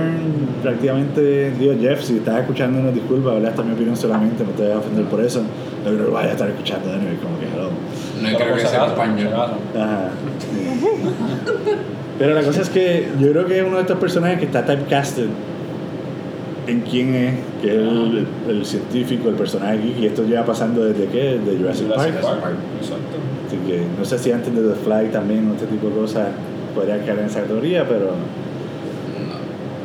prácticamente, digo Jeff, si estás escuchando una disculpa, ¿verdad? Esta es mi opinión solamente, no te voy a ofender por eso, no creo que vaya a estar escuchando anyway, como que hello. No creo que sea español. Ajá. Pero la cosa es que yo creo que es uno de estos personajes que está typecasted en quién es, que es el, el científico, el personaje aquí, y esto lleva pasando desde qué, de Jurassic, Jurassic Park. Park. Exacto. Así que no sé si antes de The Fly también este tipo de cosas podría caer en esa categoría, pero, No.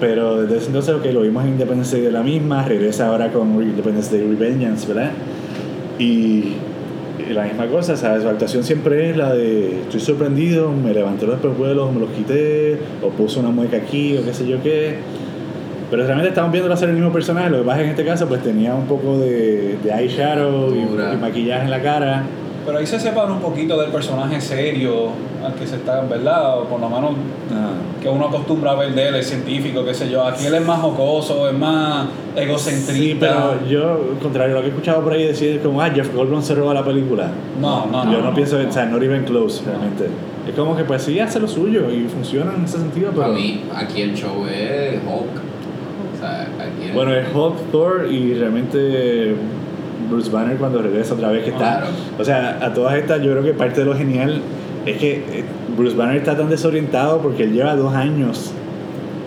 pero desde ese entonces ok, lo vimos en Independence Day de la misma, regresa ahora con Independence Day Revengeance, ¿verdad? Y, la misma cosa, ¿sabes? Su actuación siempre es la de estoy sorprendido, me levanté los espejuelos, me los quité, o puse una mueca aquí, o qué sé yo qué. Pero realmente estamos viendo hacer el mismo personaje, lo que pasa es que en este caso pues tenía un poco de, de eyeshadow y, y maquillaje en la cara. Pero ahí se separa un poquito del personaje serio al que se está, ¿verdad? O por lo menos Ah. que uno acostumbra a ver de él, el científico, qué sé yo. Aquí él es más jocoso, es más egocentrista. Sí, pero yo, contrario a lo que he escuchado por ahí decir, como, ah, Jeff Goldblum se roba la película. No, no, yo no, no, no. pienso, o sea, not even close, realmente. Es como que, pues sí, hace lo suyo y funciona en ese sentido, pero. Para mí, aquí el show es Hulk. O sea, Bueno, es Hulk, Thor y realmente Bruce Banner cuando regresa otra vez que está. Claro. O sea, a todas estas, yo creo que parte de lo genial es que eh, Bruce Banner está tan desorientado porque él lleva dos años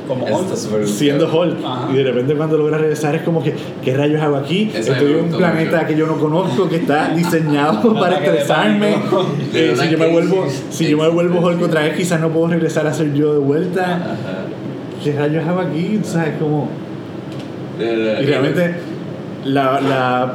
Como Hulk. siendo. Hulk Ajá. y de repente cuando logra regresar es como que ¿qué rayos hago aquí? Eso Estoy en un planeta mucho. que yo no conozco que está [laughs] diseñado para estresarme. [laughs] Eh, si yo me vuelvo si yo me vuelvo Hulk otra vez quizás no puedo regresar a ser yo de vuelta Ajá. ¿qué rayos hago aquí? ¿sabes? como De- de- y realmente la, la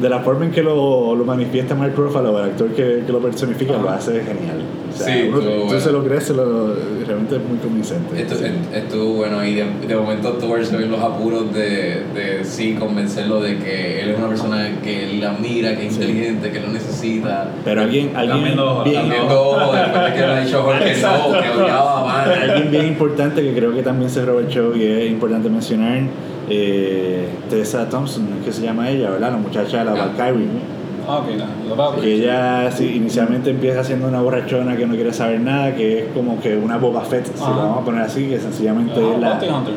de la forma en que lo, lo manifiesta Mark Ruffalo, el actor que, que lo personifica, lo hace genial. O sea, Sí, uno- tú bueno. se lo crees, se lo, realmente es muy convincente. Esto- Sí. est- Estuvo bueno y de, de momento Thor se ve en los apuros de, de sí convencerlo de que él es una persona que él admira, que es Sí. inteligente, que lo necesita. Pero alguien, alguien ojo, bien, ojo después de que le ha dicho Jorge no, que odiaba a alguien bien importante que creo que también se robó el show y es importante mencionar, eh, Tessa Thompson, que se llama ella, ¿verdad? La muchacha de la. Valkyrie. Ah, ok, la, la Valkyrie. Que ella sí, inicialmente empieza siendo una borrachona que no quiere saber nada, que es como que una Boba Fett, si vamos a poner así, que sencillamente Ah, es la, Hunter.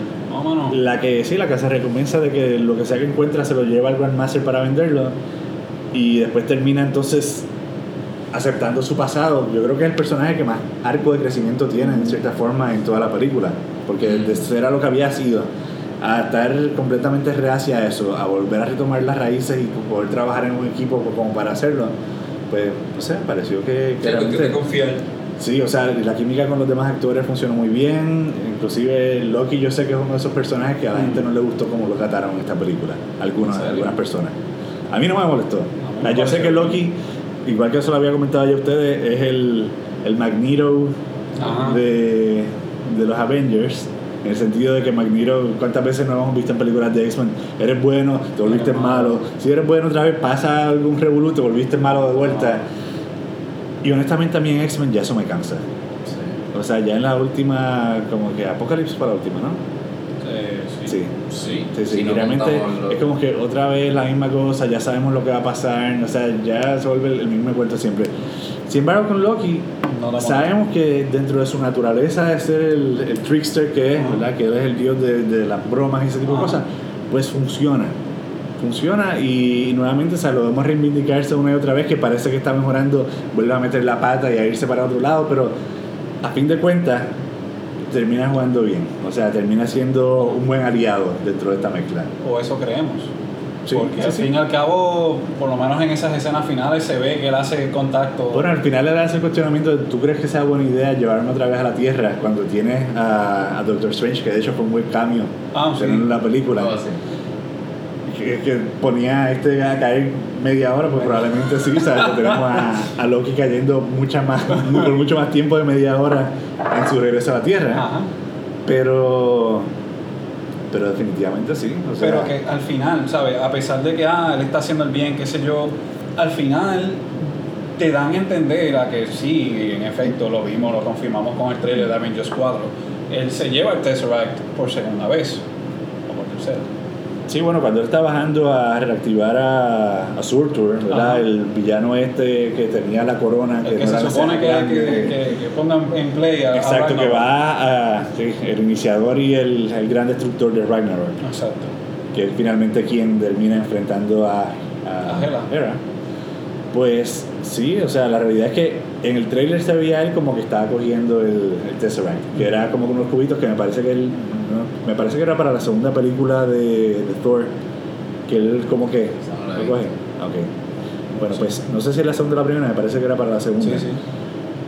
La que sí, la que se recompensa de que lo que sea que encuentra se lo lleva al Grandmaster para venderlo y después termina entonces aceptando su pasado. Yo creo que es el personaje que más arco de crecimiento tiene en cierta forma en toda la película, porque de ser a lo que había sido a estar completamente reacia a eso, a volver a retomar las raíces y poder trabajar en un equipo como para hacerlo, pues no sé, pareció que, que realmente- confiar. Sí, o sea, la química con los demás actores funcionó muy bien. Inclusive Loki yo sé que es uno de esos personajes que a la gente no le gustó como lo trataron en esta película. Algunas, algunas personas. A mí no me molestó. Ah, yo sé que Loki, igual que eso lo había comentado ya a ustedes, es el, el Magneto de, de los Avengers. En el sentido de que Magneto, ¿cuántas veces no hemos visto en películas de X-Men? Eres bueno, te volviste malo. malo. Si eres bueno otra vez, pasa algún revolú, te volviste malo de vuelta. Y honestamente a mí en X-Men ya eso me cansa. O sea, ya en la última, como que Apocalipsis para la última, ¿no? Eh, sí. Sí. Sí, Sí, sí, Si no realmente es como que otra vez la misma cosa, ya sabemos lo que va a pasar, o sea, ya se vuelve el mismo cuento siempre. Sin embargo, con Loki, No sabemos que dentro de su naturaleza de ser el, el trickster que es. Que él es el dios de, de las bromas y ese tipo de cosas, pues funciona. Funciona y, nuevamente o sea, lo vemos reivindicarse una y otra vez que parece que está mejorando, vuelve a meter la pata y a irse para otro lado, pero a fin de cuentas termina jugando bien, o sea, termina siendo un buen aliado dentro de esta mezcla. O eso creemos. Sí, Porque sí, al sí. fin y al cabo, por lo menos en esas escenas finales, se ve que él hace contacto. Bueno, al final le das el cuestionamiento de, ¿tú crees que sea buena idea llevarme otra vez a la Tierra cuando tienes a, a Doctor Strange, que de hecho fue un buen cambio Ah, en la película, sí. que, que ponía a este a caer media hora, pues probablemente sí, ¿sabes? Tenemos a, a Loki cayendo mucha más, por mucho más tiempo de media hora en su regreso a la Tierra, Ajá. pero pero definitivamente sí, o sea, Pero que al final, ¿sabes? A pesar de que ah, él está haciendo el bien, qué sé yo, al final te dan a entender a que sí, en efecto, lo vimos, lo confirmamos con el trailer de Avengers 4. Él se lleva el Tesseract por segunda vez, o por tercera. Sí, bueno, cuando él está bajando a reactivar a, a Surtur. El villano este que tenía la corona, El que no se supone que, que, que, que pongan en play a a Exacto, que va a, sí, el iniciador y el, el gran destructor de Ragnarok, Exacto. que es finalmente quien termina enfrentando a, A Hela. Pues sí, o sea, la realidad es que en el trailer se veía él como que estaba cogiendo el, el Tesseract, que era como unos cubitos que me parece que él, ¿no? Me parece que era para la segunda película de, de Thor, que él como que no lo coge. visto. Ok. Bueno, pues no sé si es la segunda o la primera, me parece que era para la segunda. Sí, sí.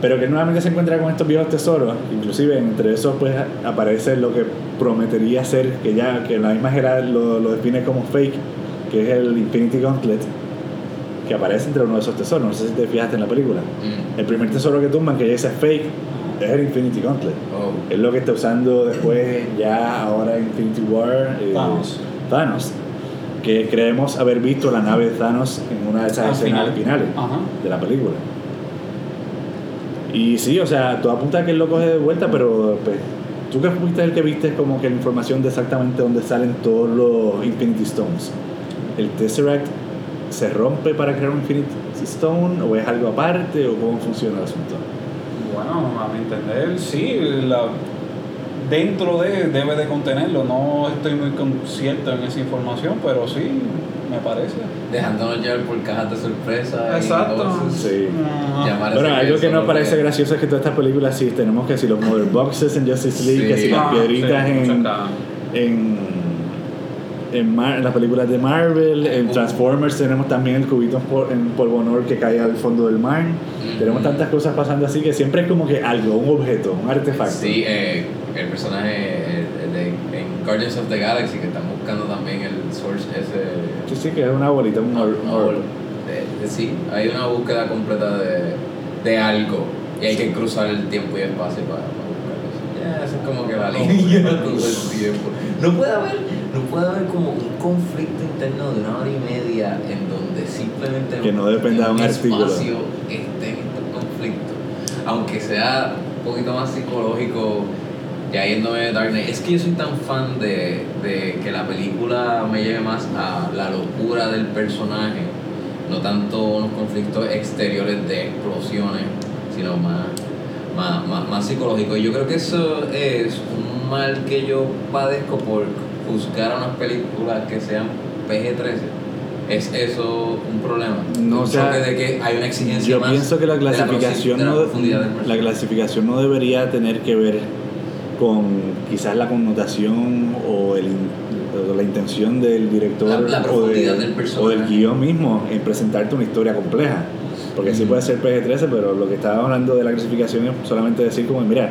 Pero que nuevamente se encuentra con estos viejos tesoros, inclusive entre esos pues aparece lo que prometería ser, que ya que la misma Gerard lo, lo define como fake, que es el Infinity Gauntlet, que aparece entre uno de esos tesoros, no sé si te fijaste en la película. Mm. El primer tesoro que tumban, que ya dice fake, es el Infinity Gauntlet. Oh. Es lo que está usando después, ya ahora en Infinity War, eh, Thanos. Thanos, que creemos haber visto la nave de Thanos en una de esas escenas final. finales Ajá. de la película. Y sí, o sea, todo apunta a que él lo coge de vuelta, pero pues, tú que fuiste el que viste como que la información de exactamente dónde salen todos los Infinity Stones. ¿El Tesseract se rompe para crear un Infinity Stone o es algo aparte o cómo funciona el asunto? Bueno, a mi entender, sí. La, dentro de debe de contenerlo. No estoy muy concierto en esa información, pero sí, me parece. Dejándonos llevar por cajas de sorpresa. Exacto. Sí. Ah, Bueno, algo que nos parece gracioso es que todas estas películas sí tenemos que si los mother boxes en Justice League, Sí. que si las ah, piedritas sí, en, muchas cajas. en en, Mar- en las películas de Marvel, en. Transformers tenemos también el cubito en pol- en polvo honor que cae al fondo del mar. Tenemos tantas cosas pasando así que siempre es como que algo, un objeto, un artefacto. Sí, eh, el personaje de, en Guardians of the Galaxy que están buscando también el source ese. Sí, sí, que es una bolita, un or- No, orb. eh, eh, sí, hay una búsqueda completa de, de algo y hay que cruzar el tiempo y el espacio para, para buscarlo. Esa es como que la línea. [laughs] No puede haber, no puede haber como un conflicto interno de una hora y media en donde simplemente Que no dependa de un artículo. espacio estén estos conflictos. Aunque sea un poquito más psicológico, ya yéndome de Dark Knight. Es que yo soy tan fan de, de que la película me lleve más a la locura del personaje, no tanto unos conflictos exteriores de explosiones, sino más, más, más, más psicológico. Y yo creo que eso es un mal que yo padezco por juzgar a unas películas que sean PG-13. ¿Es eso un problema? No, o sea, de que hay una exigencia Yo más pienso que la clasificación de la no, la clasificación no debería tener que ver con quizás la connotación o, el, o la intención del director La- la o, de- del o del guion mismo en presentarte una historia compleja. Porque sí puede ser PG-13, pero lo que estaba hablando de la clasificación es solamente decir como, mira,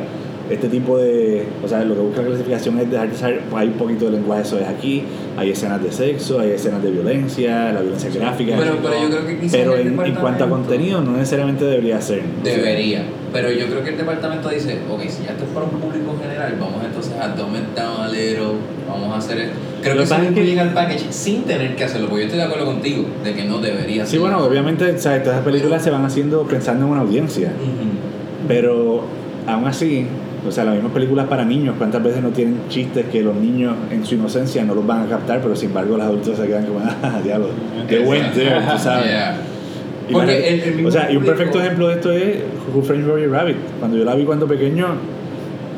este tipo de... O sea, lo que busca la clasificación es dejarte saber, pues, hay un poquito de lenguaje, eso es aquí, hay escenas de sexo, hay escenas de violencia, la violencia gráfica. Pero, pero yo creo que quizás Pero en, en cuanto a contenido, no necesariamente debería ser. O sea, Debería, pero yo creo que el departamento dice, ok, si ya esto es para un público general, vamos entonces a dumb it down a little, vamos a hacer esto. Creo que que que- incluyen al package sin tener que hacerlo, porque yo estoy de acuerdo contigo de que no debería Sí, ser. bueno, obviamente, ¿sabes? todas las películas se van haciendo pensando en una audiencia, pero aún así, o sea, las mismas películas para niños, ¿cuántas veces no tienen chistes que los niños en su inocencia no los van a captar, pero sin embargo los adultos se quedan como, [laughs] ah, diablo, qué buen there, tú sabes. Yeah. Y Porque el- el o sea, y un perfecto ejemplo de esto es Who Framed Roger Rabbit. Cuando yo la vi cuando pequeño,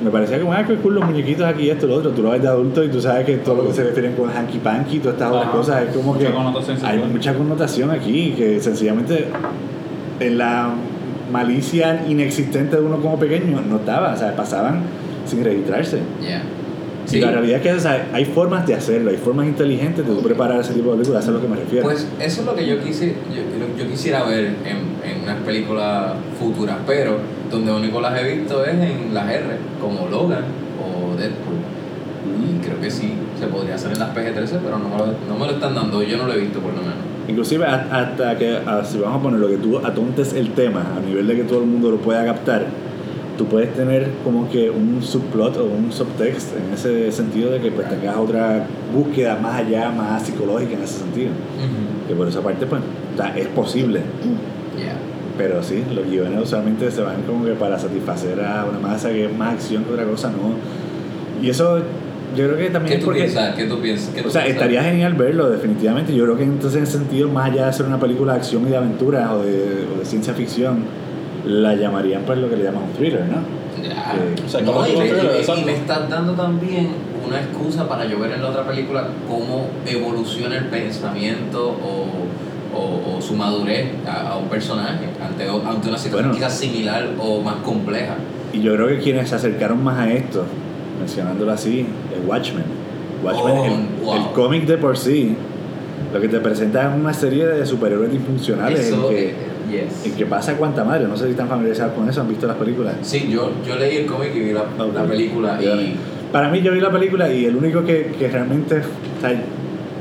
me parecía como, ah, qué cool los muñequitos aquí y esto y lo otro. Tú lo ves de adulto y tú sabes que todo lo que se refieren con hanky panky, todas estas otras cosas, es como Mucha que hay mucha connotación aquí, que sencillamente en la malicia inexistente de uno como pequeño no estaba, o sea, pasaban sin registrarse. Yeah. Y Sí, la realidad es que o sea, hay formas de hacerlo, hay formas inteligentes de preparar ese tipo de películas, eso es lo que me refiero. Pues eso es lo que yo, quise, yo, yo quisiera ver en, en unas películas futuras, pero donde único las he visto es en las R, como Logan o Deadpool. Y creo que sí, se podría hacer en las PG-13, pero no me, lo, no me lo están dando, yo no lo he visto por lo menos. Inclusive hasta que, si vamos a poner lo que tú atontes el tema a nivel de que todo el mundo lo pueda captar, tú puedes tener como que un subplot o un subtext en ese sentido de que pues tengas otra búsqueda más allá, más psicológica en ese sentido. Que por esa parte pues es posible, Yeah. pero sí, los guiones usualmente se van como que para satisfacer a una masa que es más acción que otra cosa, ¿no? Y eso yo creo que también ¿Qué es tú porque... piensas? ¿Qué tú piensas? ¿Qué tú O sea, piensas? estaría genial verlo, definitivamente. Yo creo que entonces en ese sentido, más allá de ser una película de acción y de aventura o de, o de ciencia ficción, la llamarían pues lo que le llaman un thriller, ¿no? Ya. Que- O sea, No, y, me estás dando también una excusa para yo ver en la otra película cómo evoluciona el pensamiento o, o, o su madurez a, a un personaje ante, ante una situación Bueno. quizás similar o más compleja. Y yo creo que quienes se acercaron más a esto, mencionándolo así, Watchmen. Watchmen, Oh, el, wow. el cómic de por sí, lo que te presenta es una serie de superhéroes disfuncionales en que, eh, yes. en que pasa cuanta madre. No sé si están familiarizados con eso, han visto las películas. Sí, yo, yo leí el cómic y vi la, película y Para mí yo vi la película y el único que, que realmente, o sea,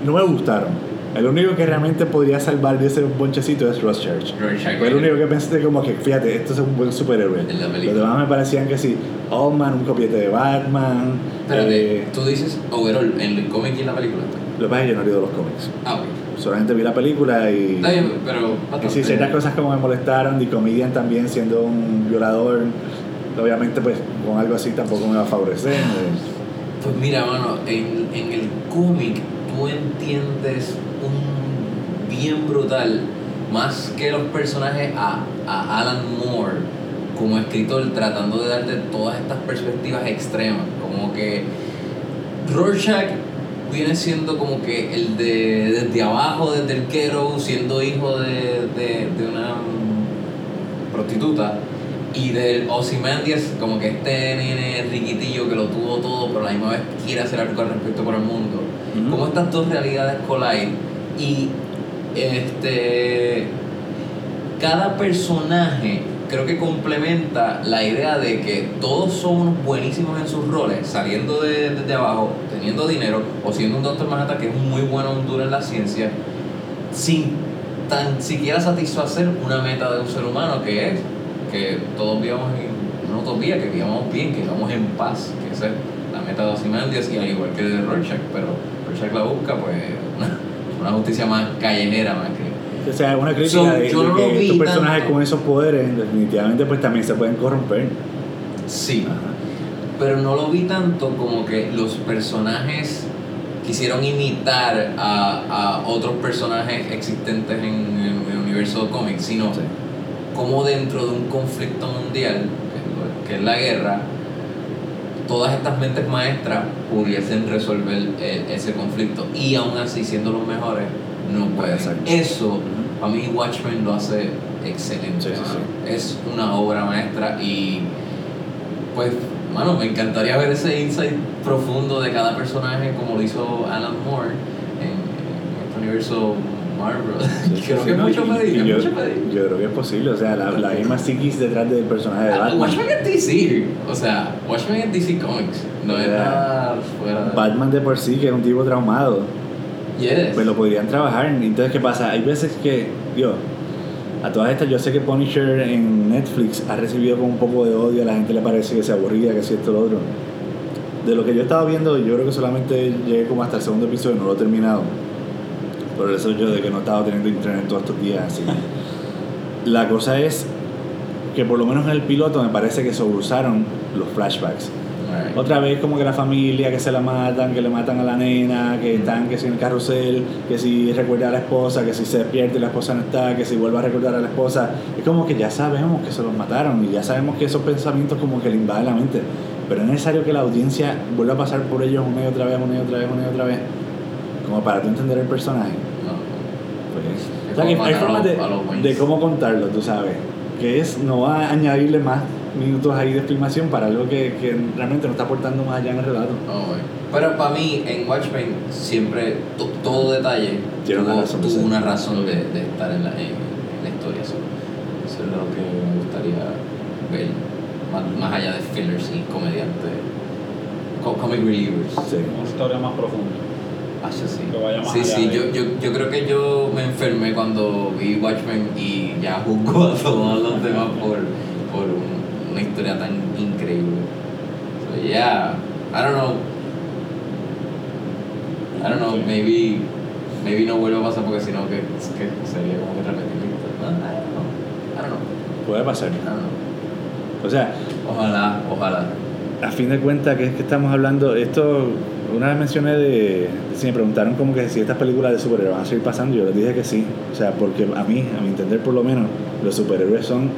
no me gustaron. El único que realmente podría salvar de ese bonchecito es Ross Church. Fue el único que pensé como que, fíjate, esto es un buen superhéroe. En la Los película. demás me parecían que sí, Allman, un copiete de Batman. Espérate, eh, tú dices overall en el cómic y en la película. lo que pasa es que yo no he leído los cómics. Ah, ok. Solamente vi la película y... Está bien, pero Y sí, ciertas cosas como me molestaron, The Comedian también siendo un violador, obviamente pues con algo así tampoco me va a favorecer. eh. Pues mira, mano, en, en el cómic tú entiendes bien brutal, más que los personajes, a, a Alan Moore como escritor tratando de darte todas estas perspectivas extremas, como que Rorschach viene siendo como que el de desde abajo, desde el ghetto, siendo hijo de, de, de una prostituta. Y del Ozymandias, como que este nene riquitillo que lo tuvo todo, pero a la misma vez quiere hacer algo al respecto por el mundo. Ujú. Como estas dos realidades collide. Y este cada personaje creo que complementa la idea de que todos son buenísimos en sus roles, saliendo de, desde abajo, teniendo dinero, o siendo un Doctor Manhattan que es muy bueno un duro en la ciencia, sin tan siquiera satisfacer una meta de un ser humano que es que todos vivamos en una utopía, que vivamos bien, que vivamos en paz, que esa es la meta de Ozymandias y al igual que de Rorschach, pero Rorschach la busca pues una, justicia más callejera, más que O sea, una crítica So, de, yo de no que estos personajes tanto. con esos poderes definitivamente pues también se pueden corromper. sí. Ajá. pero no lo vi tanto como que los personajes quisieron imitar a, a otros personajes existentes en, en el universo de cómics, sino Sí. como dentro de un conflicto mundial, que es la guerra, todas estas mentes maestras pudiesen resolver e- ese conflicto y aún así siendo los mejores no pueden. Exacto. Eso a mí Watchmen lo hace excelente. Sí, sí, mano. Es una obra maestra y pues, mano, me encantaría ver ese insight profundo de cada personaje como lo hizo Alan Moore en, en este universo Marvel. [laughs] Sí, creo sí, que es yo, mucho pedir. yo creo que es posible, o sea, la, la misma psiquis detrás del personaje de Ah, Batman. Watchmen es DC, o sea, Watchmen es DC Comics, no es nada fuera de... Batman de por sí, que es un tipo traumado, Yes. pues lo podrían trabajar. Entonces, ¿qué pasa? Hay veces que, digo, a todas estas, yo sé que Punisher en Netflix ha recibido como un poco de odio, a la gente le parece que se aburría, que si esto lo otro. De lo que yo estaba viendo, yo creo que solamente llegué como hasta el segundo episodio, no lo he terminado. Por eso yo de que no estaba teniendo internet todos estos días, así. La cosa es que por lo menos en el piloto me parece que sobreusaron los flashbacks. Otra vez como que la familia, que se la matan, que le matan a la nena, que están que si en el carrusel, que si recuerda a la esposa, que si se despierta y la esposa no está, que si vuelve a recordar a la esposa. Es como que ya sabemos que se los mataron y ya sabemos que esos pensamientos como que le invaden la mente. Pero es necesario que la audiencia vuelva a pasar por ellos una y otra vez, una y otra vez, una y otra vez. Como para tú entender el personaje. No. Pues, Es o sea, que hay formas de, de cómo contarlo, tú sabes. Que es, no va a añadirle más minutos ahí de filmación para algo que, que realmente no está aportando más allá en el relato. Oh, güey. Pero para mí, en Watchmen, siempre to- todo detalle Tiene una tuvo, razón una razón de, de estar en la, en, en la historia. Eso, eso es lo que me gustaría ver, más, más allá de fillers y comediantes, co- comic relievers. Sí. Una historia más profunda. Ah, sí, sí. Que vaya más Sí, allá sí, de- yo, yo, yo creo que yo me enfermé cuando vi Watchmen y ya juzgo a todos los demás por, por un- una historia tan increíble. So, yeah, I don't know. I don't know, Sí. maybe, maybe no vuelva a pasar porque si no que, es que sería como que repetirlo. No, I don't know. I don't know. Puede pasar. I don't know. O sea, Ojalá, ojalá. a fin de cuentas, que es que estamos hablando? Esto, una vez mencioné de. Si me preguntaron como que si estas películas de superhéroes van a seguir pasando, yo les dije que sí. O sea, porque a mí, a mi entender por lo menos, los superhéroes son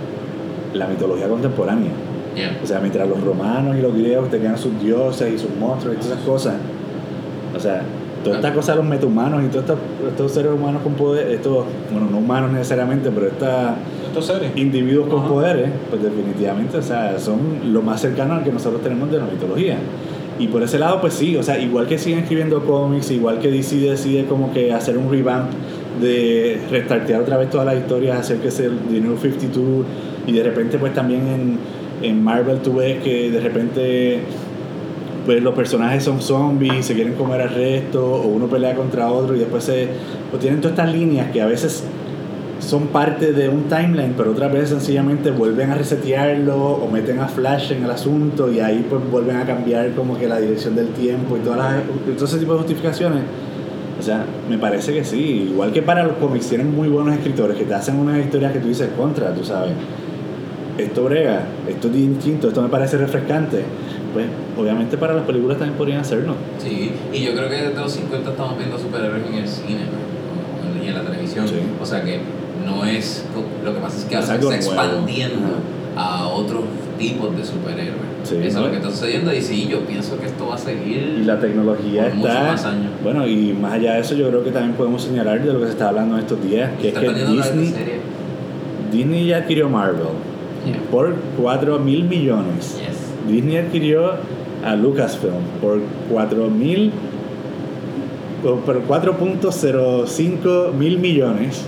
la mitología contemporánea. Yeah. O sea, mientras los romanos y los griegos tenían sus dioses y sus monstruos y todas esas cosas. O sea, toda esta cosa de los metahumanos y todos estos, estos seres humanos con poder, estos, bueno, no humanos necesariamente, pero estas Esto es serio. individuos con poderes, pues definitivamente, o sea, son lo más cercano al que nosotros tenemos de la mitología. Y por ese lado, pues sí, o sea, igual que siguen escribiendo cómics, igual que DC decide como que hacer un revamp de restartear otra vez todas las historias, hacer que sea el New 52, y de repente pues también en, en Marvel tú ves que de repente pues los personajes son zombies, se quieren comer al resto, o uno pelea contra otro y después se... Pues tienen todas estas líneas que a veces son parte de un timeline, pero otras veces sencillamente vuelven a resetearlo o meten a Flash en el asunto y ahí pues vuelven a cambiar como que la dirección del tiempo y todas las, todo ese tipo de justificaciones. O sea, me parece que sí. Igual que para los cómics tienen muy buenos escritores que te hacen unas historias que tú dices contra, tú sabes. Esto brega, esto es distinto, esto me parece refrescante. Pues obviamente para las películas también podrían hacerlo. Sí, y yo creo que desde los 50 estamos viendo superhéroes en el cine ¿no? y en la televisión. Sí. O sea que no es. Lo que pasa es que ahora se está nuevo. expandiendo a otros tipos de superhéroes. Sí, Eso ¿no? es lo que está sucediendo y sí, yo pienso que esto va a seguir Y la tecnología por está. más años. Bueno, y más allá de eso, yo creo que también podemos señalar de lo que se está hablando en estos días, que Está es que Disney. Disney ya adquirió Marvel por 4 mil millones. Yes. Disney adquirió a Lucasfilm por 4 mil por por 4.05 mil millones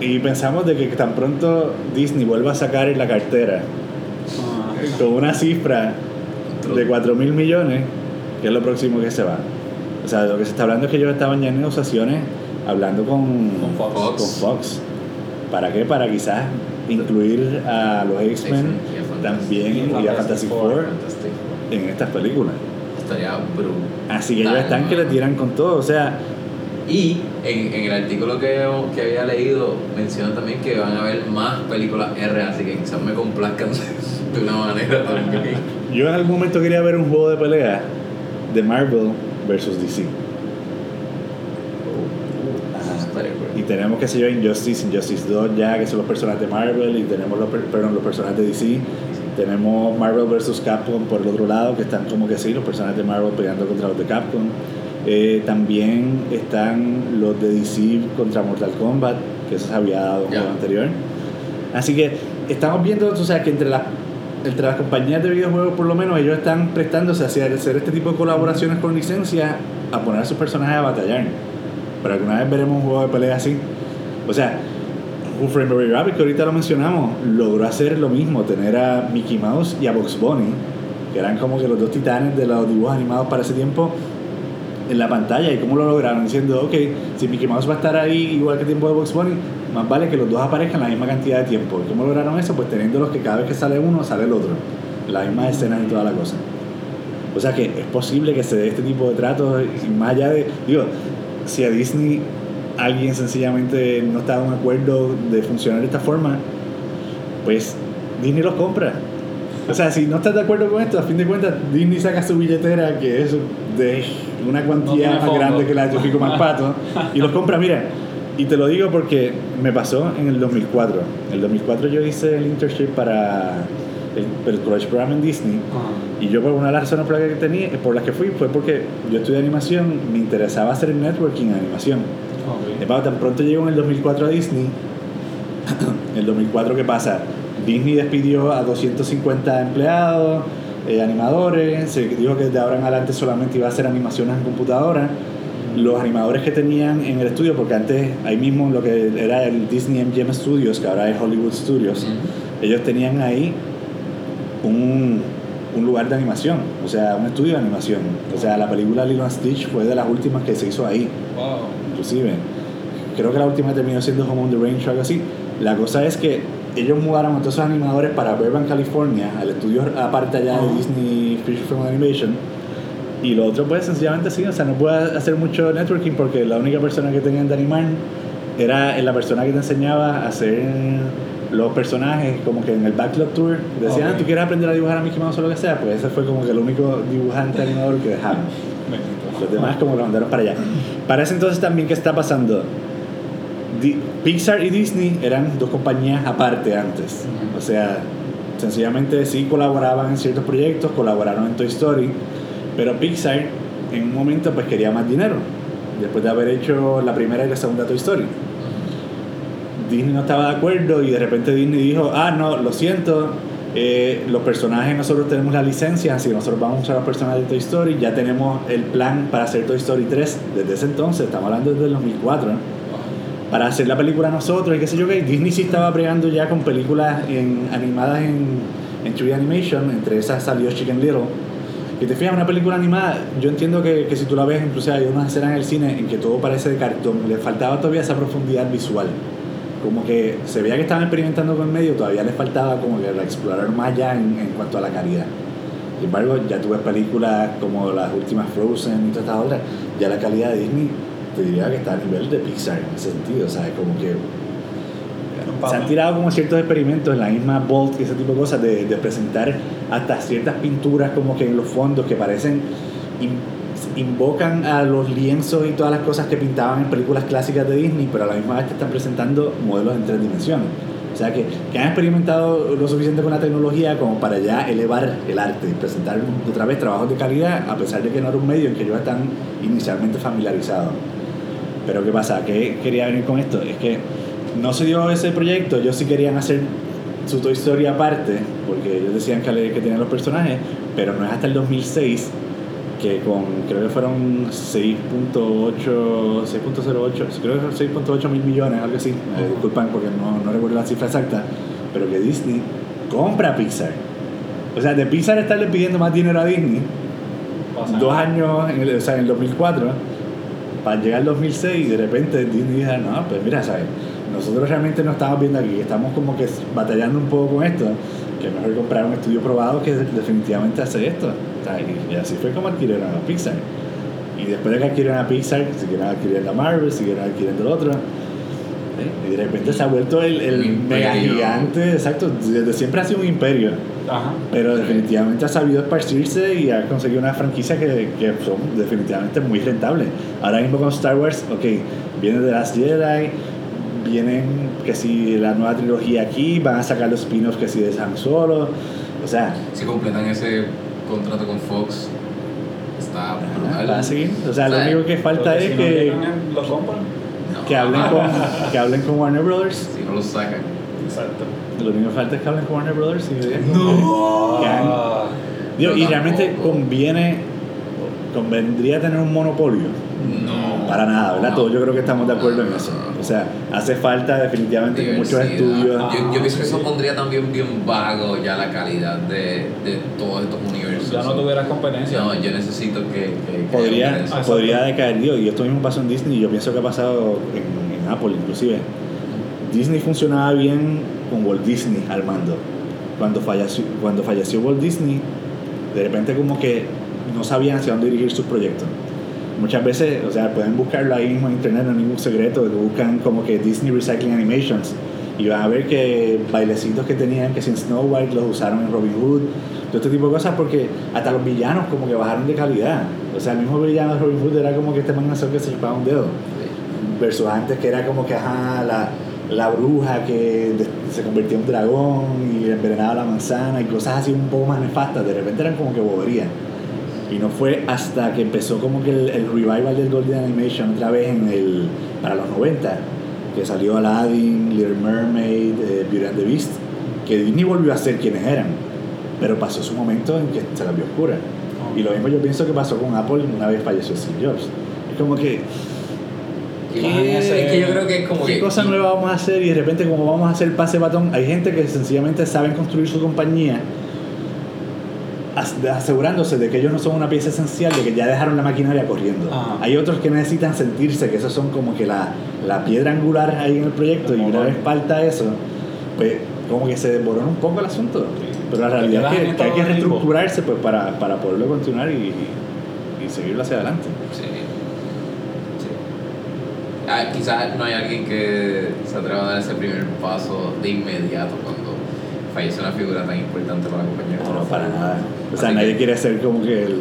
y pensamos de que tan pronto Disney vuelva a sacar en la cartera Ah, con una cifra de 4 mil millones que es lo próximo que se va o sea lo que se está hablando es que ellos estaban ya en negociaciones hablando con, Con Fox. Fox. con Fox. ¿para qué? para quizás incluir a los X-Men también y a Fantastic Four. En estas películas. Estaría. Así que ellos están que le tiran con todo. O sea, Y en, en el artículo que, que había leído mencionan también que van a haber más películas R, así que quizás me complazcan [laughs] de una manera también. yo en algún momento quería ver un juego de pelea de Marvel versus DC. Cool. Y tenemos, qué sé yo, Injustice, Injustice 2 ya, que son los personajes de Marvel, y tenemos los, per- perdón, los personajes de DC. Tenemos Marvel vs. Capcom por el otro lado, que están como que sí, los personajes de Marvel peleando contra los de Capcom. Eh, también están los de DC contra Mortal Kombat, que eso se había dado en el Ya. juego anterior. Así que estamos viendo, o sea, que entre las, entre las compañías de videojuegos, por lo menos, ellos están prestándose hacia hacer este tipo de colaboraciones con licencia a poner a sus personajes a batallar. Pero alguna vez veremos un juego de pelea así. O sea, Who Framed Roger Rabbit, que ahorita lo mencionamos, logró hacer lo mismo, tener a Mickey Mouse y a Bugs Bunny, que eran como que los dos titanes de los dibujos animados para ese tiempo, en la pantalla. ¿Y cómo lo lograron? Diciendo, ok, si Mickey Mouse va a estar ahí igual que tiempo de Bugs Bunny, más vale que los dos aparezcan la misma cantidad de tiempo. ¿Y cómo lograron eso? Pues teniéndolos que cada vez que sale uno, sale el otro. La misma escena y toda la cosa. O sea que es posible que se dé este tipo de tratos más allá de, digo, si a Disney alguien sencillamente no está de un acuerdo de funcionar de esta forma, pues Disney los compra. O sea, si no estás de acuerdo con esto, a fin de cuentas, Disney saca su billetera, que es de una No cuantía tiene más grande que la de Pico Pato, y los compra. Mira, y te lo digo porque me pasó en el 2004. En el 2004 yo hice el internship para el, el college program en Disney. Y yo por una de las razones por las que, tenía, por las que fui fue porque yo estudié animación, me interesaba hacer networking en animación. ok. De pago, tan pronto llegó en el 2004 a Disney, [clears throat] el 2004 ¿qué pasa? Disney despidió a 250 empleados, eh, animadores, se dijo que de ahora en adelante solamente iba a hacer animaciones en computadora. Los animadores que tenían en el estudio, porque antes ahí mismo lo que era el Disney MGM Studios, que ahora es Hollywood Studios, ellos tenían ahí un, un lugar de animación, o sea, un estudio de animación. O sea, la película Lilo and Stitch fue de las últimas que se hizo ahí, Wow. inclusive. Creo que la última terminó siendo Home on the Range o algo así. La cosa es que ellos mudaron a todos esos animadores para Burbank, California, al estudio aparte allá de. Disney Feature Film Animation. Y lo otro, pues sencillamente sí, o sea, no puede hacer mucho networking porque la única persona que tenían de animar era la persona que te enseñaba a hacer los personajes, como que en el Backlog Tour. Decían, ah, ¿tú quieres aprender a dibujar a Mickey Mouse o lo que sea? Pues ese fue como que el único dibujante animador que dejaron. [laughs] Los demás como lo mandaron para allá. Para ese entonces también, ¿qué está pasando? Di- Pixar y Disney eran dos compañías aparte antes. O sea, sencillamente sí colaboraban en ciertos proyectos, colaboraron en Toy Story, pero Pixar en un momento pues quería más dinero, después de haber hecho la primera y la segunda Toy Story. Disney no estaba de acuerdo y de repente Disney dijo, ah, no, lo siento, eh, los personajes nosotros tenemos la licencia, así que nosotros vamos a usar los personajes de Toy Story, ya tenemos el plan para hacer Toy Story 3 desde ese entonces, estamos hablando desde el 2004, para hacer la película nosotros y qué sé yo qué, Disney sí estaba pregando ya con películas en- animadas en, en 3D Animation, entre esas salió Chicken Little. Y te fijas, una película animada, yo entiendo que, que si tú la ves, incluso hay unas escenas en el cine en que todo parece de cartón, le faltaba todavía esa profundidad visual. Como que se veía que estaban experimentando con el medio, todavía les faltaba como que explorar más allá en, en cuanto a la calidad. Sin embargo, ya tú ves películas como las últimas Frozen y todas estas otras, ya la calidad de Disney te diría que está a nivel de Pixar en ese sentido, ¿sabes? Como que se han tirado como ciertos experimentos en la misma Bolt y ese tipo de cosas de, de presentar hasta ciertas pinturas como que en los fondos que parecen in- invocan a los lienzos y todas las cosas que pintaban en películas clásicas de Disney pero a la misma vez te están presentando modelos en tres dimensiones o sea, que, que han experimentado lo suficiente con la tecnología como para ya elevar el arte, presentar otra vez trabajos de calidad, a pesar de que no era un medio en que ellos están inicialmente familiarizados. Pero ¿qué pasa? ¿Qué quería venir con esto? Es que no se dio ese proyecto, ellos sí querían hacer su Toy Story aparte, porque ellos decían que, que tenían los personajes, pero no es hasta el 2006 que con, creo que fueron 6.8, 6.08, creo que 6.8 mil millones, algo así, me disculpan porque no, no recuerdo la cifra exacta, pero que Disney compra Pixar. O sea, de Pixar estarle pidiendo más dinero a Disney, dos años, en el, o sea, en el 2004, para llegar al 2006 y de repente Disney dice, no, pues mira, ¿sabes? Nosotros realmente no estamos viendo aquí, estamos como que batallando un poco con esto, que es mejor comprar un estudio probado que definitivamente hace esto. Y así fue como adquirieron a Pixar. Y después de que adquirieron a Pixar, si quieren adquirir a Marvel, si quieren adquirir el otro. ¿Eh? Y de repente se ha vuelto el, mega gigante, exacto, desde siempre ha sido un imperio. Ajá. Pero definitivamente ha sabido esparcirse y ha conseguido una franquicia que, que son definitivamente muy rentables. Ahora mismo con Star Wars, ok, viene de las Jedi, vienen que si la nueva trilogía aquí, van a sacar los spin-offs que si de Han Solo. O sea, Si completan ese contrato con Fox, está brutal. van a seguir. O sea, lo único que falta es si que, llegan, lo compran. Que, hablen con, que hablen con Warner Brothers. Si no lo sacan. Exacto. Lo único que falta es que hablen con Warner Brothers y digan, ¡No! Digo, y realmente conviene, convendría tener un monopolio. Para nada, ¿verdad? No. Todos yo creo que estamos de acuerdo en eso. O sea, hace falta definitivamente que muchos estudios. Ah, Yo, yo pienso que sí. eso pondría también bien vago ya la calidad de, de todos estos universos. ya no tuvieras competencia. No, yo necesito que. que- que Podría. Ah, podría decaer, digo, y esto mismo pasó en Disney, y yo pienso que ha pasado en, en Apple inclusive. Disney funcionaba bien con Walt Disney al mando. Cuando falleció, cuando falleció Walt Disney, de repente como que no sabían hacia dónde dirigir sus proyectos. Muchas veces, o sea, pueden buscarlo ahí mismo en internet, no es ningún secreto, buscan como que Disney Recycling Animations y van a ver que bailecitos que tenían, que sin Snow White los usaron en Robin Hood, todo este tipo de cosas, porque hasta los villanos como que bajaron de calidad. O sea, el mismo villano de Robin Hood era como que este man que se chupaba un dedo versus antes que era como que ajá, la, la bruja que se convertía en un dragón y envenenaba la manzana y cosas así un poco más nefastas, de repente eran como que boberías. Y no fue hasta que empezó como que el, el revival del Golden Animation otra vez en el, para los 90, que salió Aladdin, Little Mermaid, eh, Beauty and the Beast, que Disney volvió a ser quienes eran, pero pasó su momento en que se la vio oscura. Y lo mismo yo pienso que pasó con Apple una vez falleció Steve Jobs. Es como que ¿Qué? ¿Qué? Es que yo creo que es como ¿Qué que. cosa nueva vamos a hacer? Y de repente, como vamos a hacer pase batón, hay gente que sencillamente saben construir su compañía asegurándose de que ellos no son una pieza esencial, de que ya dejaron la maquinaria corriendo. Ajá. Hay otros que necesitan sentirse que esos son como que la, la piedra angular ahí en el proyecto y una vez falta eso, pues como que se desborona un poco el asunto. Pero la realidad es que, hay que reestructurarse pues, para, para poderlo continuar y, y, y seguirlo hacia adelante. Sí. Sí. Ah, quizás no hay alguien que se atreva a dar ese primer paso de inmediato cuando fallece una figura tan importante para la compañía. No, no, para nada. O sea, Así nadie que- quiere ser como que el.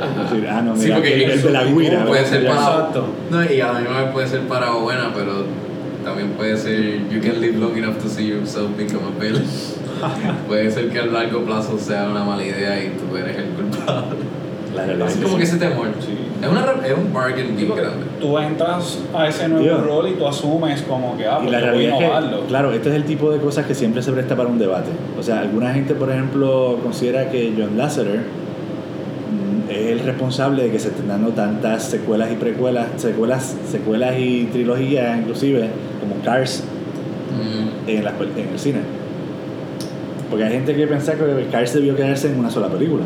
Decir, ah, no, Sí, mira, porque el, de la guira. puede ser para Exacto. No, y a la misma vez puede ser para o buena, pero también puede ser you can live long enough to see yourself become a villain. [laughs] puede ser que a largo plazo sea una mala idea y tú eres el culpable. La realidad Es como que sí. ese temor. Sí. Es, una, re- es un bargain bien grande. Tú entras a ese nuevo Tío. rol y tú asumes como que, ah, Y pues la yo voy a realidad es que, claro, este es el tipo de cosas que siempre se presta para un debate. O sea, alguna gente, por ejemplo, considera que John Lasseter mm, es el responsable de que se estén dando tantas secuelas y precuelas, secuelas, secuelas y trilogías, inclusive, como Cars Mm, en, pel- en el cine. Porque hay gente que piensa que Cars debió quedarse en una sola película.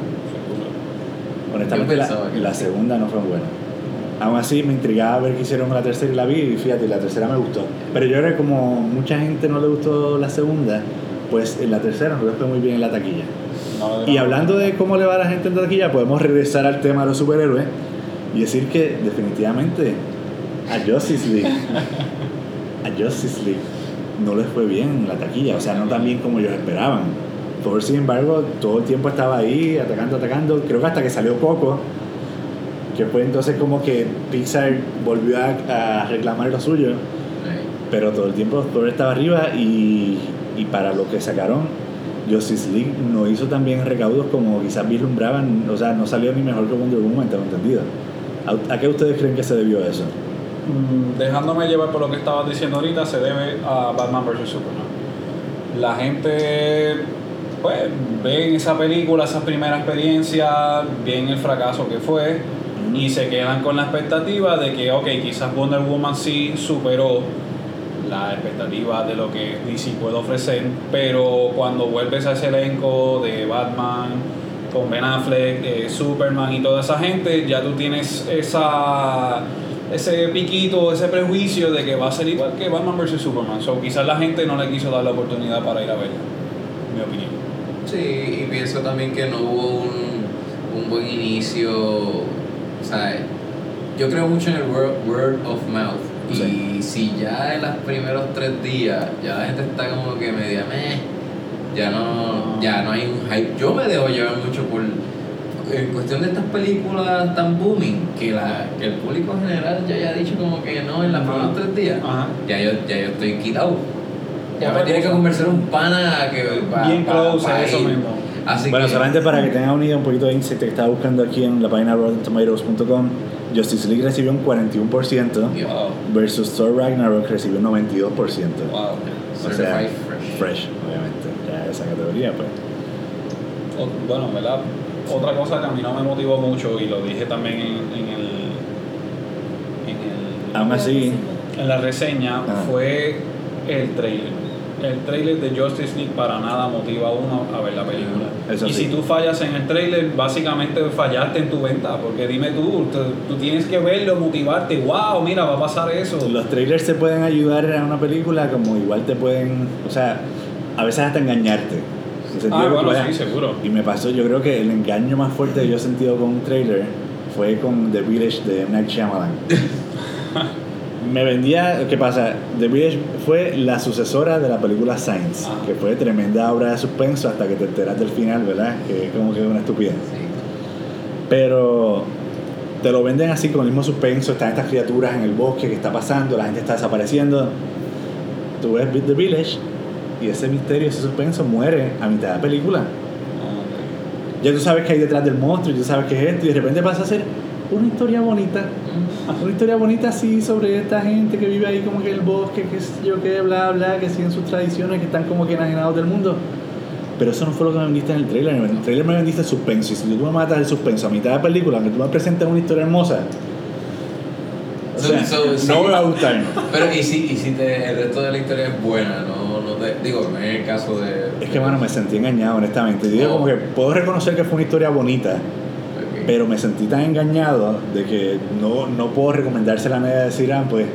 Honestamente, la, la segunda no fue buena. Aún así, me intrigaba ver qué hicieron con la tercera y la vi, y fíjate, la tercera me gustó. Pero yo creo que como mucha gente no le gustó la segunda, pues en la tercera no le fue muy bien en la taquilla. No, Y hablando de cómo le va a la gente en la taquilla, podemos regresar al tema de los superhéroes y decir que definitivamente a Justice League, [laughs] a Justice League no les fue bien en la taquilla, o sea, no tan bien como ellos esperaban. Thor, sin embargo, todo el tiempo estaba ahí, atacando, atacando, creo que hasta que salió poco, que fue entonces como que Pixar volvió a, a reclamar lo suyo, pero todo el tiempo Thor estaba arriba y y para lo que sacaron Justice League no hizo también recaudos como quizás vislumbraban, o sea, no salió ni mejor que Wonder Woman, tengo entendido. ¿A, a qué ustedes creen que se debió eso? Mm, dejándome llevar por lo que estabas diciendo ahorita, se debe a Batman vs. Superman. La gente, pues, ve en esa película, esa primera experiencia, ven el fracaso que fue y se quedan con la expectativa de que, ok, quizás Wonder Woman sí superó la expectativa de lo que DC puede ofrecer, pero cuando vuelves a ese elenco de Batman, con Ben Affleck, eh, Superman y toda esa gente, ya tú tienes esa ese piquito, ese prejuicio de que va a ser igual que Batman vs Superman. So, quizás la gente no le quiso dar la oportunidad para ir a verla, mi opinión. Sí, y pienso también que no hubo un, un buen inicio. O sea, yo creo mucho en el word, word of mouth. Y si ya en los primeros tres días ya la gente está como que media meh, ya no, ya no hay un hype. Yo me dejo llevar mucho por en cuestión de estas películas tan booming que, la, que el público general ya haya dicho como que no en los primeros tres días, Ajá. ya yo, ya yo estoy quitado. Ya me tiene que convencer un pana que pa- Bien pa- close pa a eso ir. mismo. Así Bueno, que, solamente para que tengan una idea un poquito de insight estaba buscando aquí en la página RottenTomatoes.com, Justice League recibió un 41% Dios, Wow, versus Thor Ragnarok recibió un 92%. wow. O sea, certified fresh. fresh, obviamente. Ya esa categoría, pues. O- Bueno, ¿verdad? Otra cosa que a mí no me motivó mucho y lo dije también en, en el, en el Aún así, en la reseña Ah. fue el trailer. El trailer de Justice League para nada motiva a uno a ver la película. Eso y sí. si tú fallas en el trailer, básicamente fallaste en tu venta, porque dime tú, tú, tú tienes que verlo, motivarte, wow, mira, va a pasar eso. los trailers te pueden ayudar a una película como igual te pueden, o sea, a veces hasta engañarte. Ah, bueno, sí, seguro. Y me pasó, yo creo que el engaño más fuerte que yo he sentido con un trailer fue con The Village de. Night Shyamalan. [laughs] me vendía, ¿qué pasa? The Village fue la sucesora de la película Science, Ajá. que fue tremenda obra de suspenso hasta que te enteras del final, ¿verdad? Que es como que una estupidez. Sí. Pero te lo venden así con el mismo suspenso, están estas criaturas en el bosque, que está pasando? La gente está desapareciendo. Tú ves The Village y ese misterio, ese suspenso muere a mitad de la película. Ah, Ya tú sabes que hay detrás del monstruo, y tú sabes que es esto, y de repente pasa a ser una historia bonita. Una historia bonita así sobre esta gente que vive ahí como que en el bosque, que sé yo qué, bla, bla, que siguen sus tradiciones, que están como que enajenados del mundo. Pero eso no fue lo que me vendiste en el trailer. En el trailer me vendiste suspenso. Y si tú me matas el suspenso a mitad de la película, que tú me presentes una historia hermosa, o So- sea, so, sí. no me va a gustar. Pero y si, y si te, el resto de la historia es buena, no, no te, digo, no es el caso de... Es que, mano, me sentí engañado, honestamente. Digo, como que puedo reconocer que fue una historia bonita. Pero me sentí tan engañado de que no, no puedo recomendársela a nadie a decir, ah, pues,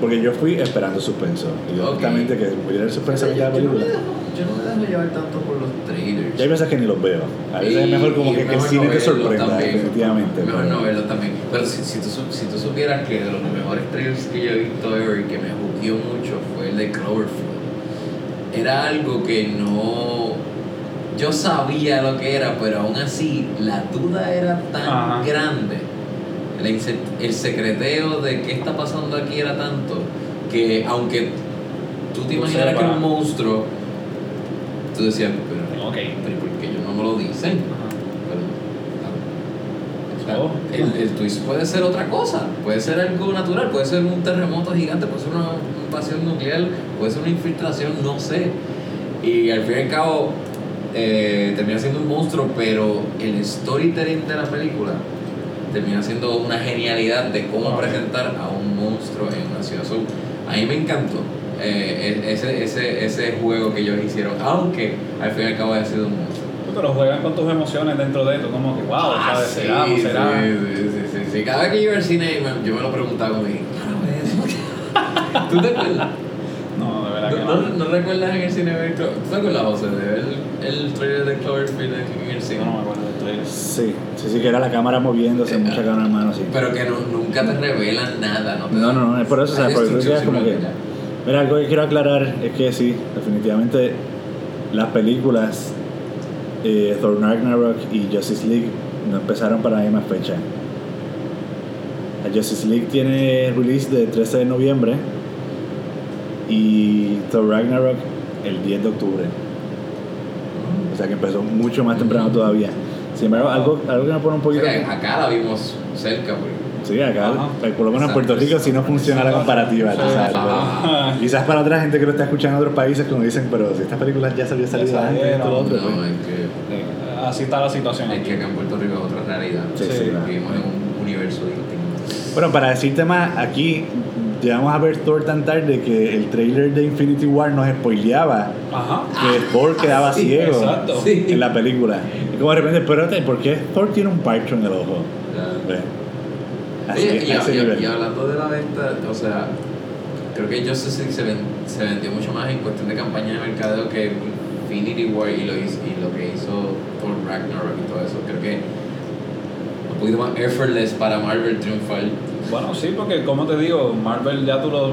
porque yo fui esperando suspenso. Y Ok. honestamente que muriera el suspenso Yo, de yo me película. dejo, yo no me dejo llevar tanto por los trailers. Hay veces que ni los veo. A veces es Y- mejor como que, que el mejor cine te sorprenda, también. definitivamente. Mejor pero- no verlo también. Pero si, si, tú, si tú supieras que de los mejores trailers que yo he visto ever y que me juqueó mucho fue el de Cloverfield. Era algo que no. Yo sabía lo que era, pero aún así la duda era tan Ajá. grande. El, secreteo de qué está pasando aquí era tanto que aunque tú te imaginaras que era un monstruo, tú decías, pero, Ok. pero ¿por qué ellos no me lo dicen? Pero, Oh. el, el twist puede ser otra cosa, puede ser algo natural, puede ser un terremoto gigante, puede ser una invasión nuclear, puede ser una infiltración, no sé. Y al fin y al cabo eh, termina siendo un monstruo, pero el storytelling de la película termina siendo una genialidad de cómo presentar a un monstruo en una ciudad. So, a mí me encantó eh, e- ese, ese, ese juego que ellos hicieron, aunque al fin y al cabo haya sido un monstruo. Pero juegan con tus emociones dentro de esto, como que, wow, Ah, ¿sabes? sí, será, no será. Sí, sí, sí, sí. Cada vez que yo iba al cine, yo me lo preguntaba como, ¿qué? [laughs] ¿Tú te acuerdas? No, ¿No, recuerdas en el cine ver ¿Tú te acuerdas, José, de ver el, el trailer de Cloverfield en el cine? No me acuerdo del trailer. Sí, sí, sí, que era la cámara moviéndose, Eh, mucha cámara en mano, sí. Pero que no, nunca te revelan nada, ¿no? te No, no, no, es por eso, o sea, porque tú destrucción quedas como que... Mira, algo que quiero aclarar es que sí, definitivamente las películas eh, Thor Ragnarok y Justice League no empezaron para la misma fecha. La Justice League tiene release de 13 de noviembre y Thor Ragnarok el 10 de octubre. O sea que empezó mucho más temprano todavía. Sin embargo, algo, algo que me pone un O poquito. sea, que acá la vimos cerca, pues. Sí, acá, Ajá. eh, por lo menos en Puerto Rico, si no funciona la comparativa. tú sabes, pero Quizás para otra gente que lo está escuchando en otros países, como dicen, pero si esta película ya se había salido antes, esto, lo otro. No, pues. es que, Sí, Así está la situación es aquí. que acá en Puerto Rico es otra realidad. Sí, Sí. sí, Vivimos en un universo distinto. Bueno, para decirte más, aquí llegamos a ver Thor tan tarde que el trailer de Infinity War nos spoileaba Ajá. que Thor quedaba sí, ciego exacto. En la película. Y como de repente, espérate, ¿por qué Thor tiene un parcho en el ojo? Así, Oye, y, a y- nivel. y hablando de la venta, o sea, creo que Justice League se, ven- se vendió mucho más en cuestión de campaña de mercadeo que Infinity War y lo, hizo- y lo que hizo Thor Ragnarok y todo eso. Creo que un poquito más effortless para Marvel triunfar. Bueno, sí, porque como te digo, Marvel ya tú lo.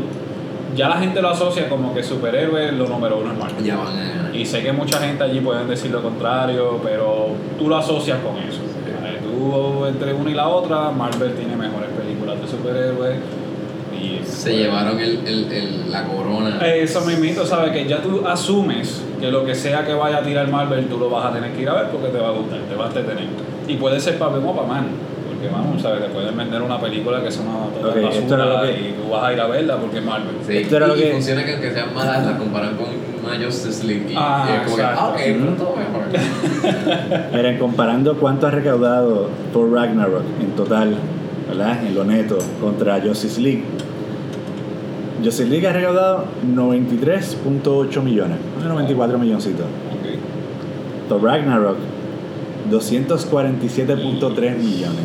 Ya la gente lo asocia como que superhéroe, lo número uno es Marvel. Ya van a ganar. Y sé que mucha gente allí pueden decir lo contrario, pero tú lo asocias con eso. Eh, Tú entre una y la otra, Marvel tiene mejores películas de superhéroes. Y Se llevaron el, el, el- la corona. Eso mismito, ¿sabes? Que ya tú asumes que lo que sea que vaya a tirar Marvel, tú lo vas a tener que ir a ver porque te va a gustar, te va a entretener. Y puede ser para o para mal. Porque vamos, ¿sabes? Te pueden vender una película que es una total Ok, esto era basura lo que- y tú vas a ir a verla porque es Marvel. Sí, Esto era y, lo que- funciona que aunque sean malas, la comparan con una Justice League. Y, Ah, y es como que, exacto. ah, ok, pero todo mejor. Miren, comparando cuánto ha recaudado Thor Ragnarok en total, ¿verdad? En lo neto, contra Justice League. Justice League ha recaudado 93.8 millones, unos 94 milloncitos. Ok. Thor Ragnarok, 247.3 millones.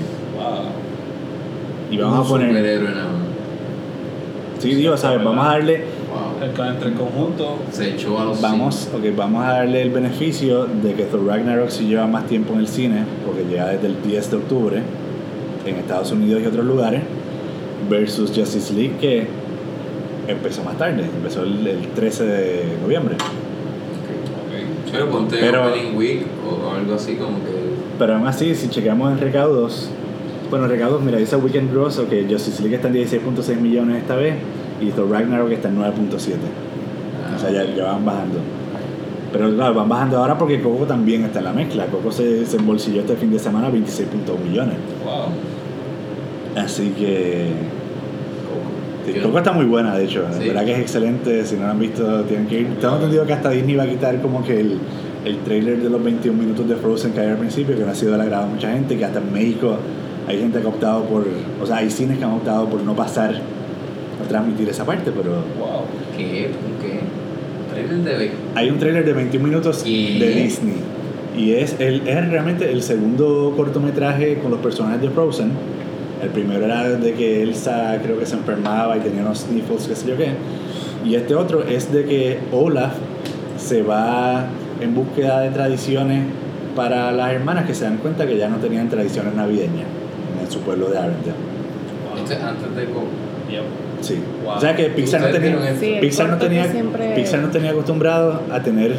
Y vamos Un a poner. superhéroe nada más. Sí, digo, ¿sabes? Vamos a darle. Wow. Entre el conjunto. Se echó a los Vamos, okay, vamos a darle el beneficio de que Thor Ragnarok sí lleva más tiempo en el cine, porque llega desde el 10 de octubre en Estados Unidos y otros lugares, versus Justice League que empezó más tarde, empezó el, el 13 de noviembre. Ok. Pero ponte Pero- Opening Week o, o algo así como que. Pero aún así, si chequeamos en recaudos, bueno, recaudos, mira, dice Weekend Gross, ok, Justice League está en 16.6 millones esta vez y Thor Ragnarok está en 9.7. O sea, ya, ya van bajando. Pero claro, van bajando ahora porque Coco también está en la mezcla. Coco se, se embolsilló este fin de semana 26.1 millones. Wow. Así que. sí, Coco está muy buena, de hecho. La Sí. verdad que es excelente. Si no la han visto, tienen que ir. Tengo entendido que hasta Disney va a quitar como que el, el trailer de los 21 minutos de Frozen que hay al principio, que no ha sido del agrado de mucha gente. Que hasta en México hay gente que ha optado por. O sea, hay cines que han optado por no pasar a transmitir esa parte, pero. Wow. ¿Qué? ¿Un qué? Trailer de. Hay un trailer de 21 minutos ¿Qué? de Disney. Y es, el, es realmente el segundo cortometraje con los personajes de Frozen. El primero era de que Elsa creo que se enfermaba y tenía unos sniffles, qué sé yo qué. Y este otro es de que Olaf se va en búsqueda de tradiciones para las hermanas que se dan cuenta que ya no tenían tradiciones navideñas su pueblo de Arendelle. Este, antes de Coco. Yep. Sí. Wow. O sea que Pixar no ¿Ustedes tenía? Sí, Pixar no tenía, siempre- Pixar no tenía acostumbrado a tener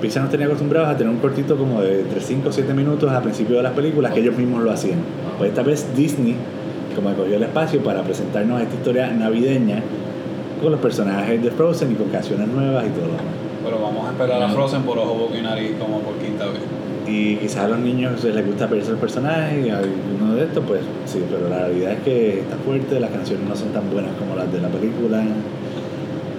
Pixar no tenía acostumbrados a tener un cortito como de entre 5 o 7 minutos al principio de las películas que ellos mismos lo hacían. Pues esta vez Disney como que cogió el espacio para presentarnos esta historia navideña con los personajes de Frozen y con canciones nuevas y todo lo demás. Pero vamos a esperar a Frozen por ojo, boca y nariz como por quinta vez. Y quizás a los niños les gusta verse los personajes y alguno de estos, pues sí, pero la realidad es que está fuerte, las canciones no son tan buenas como las de la película.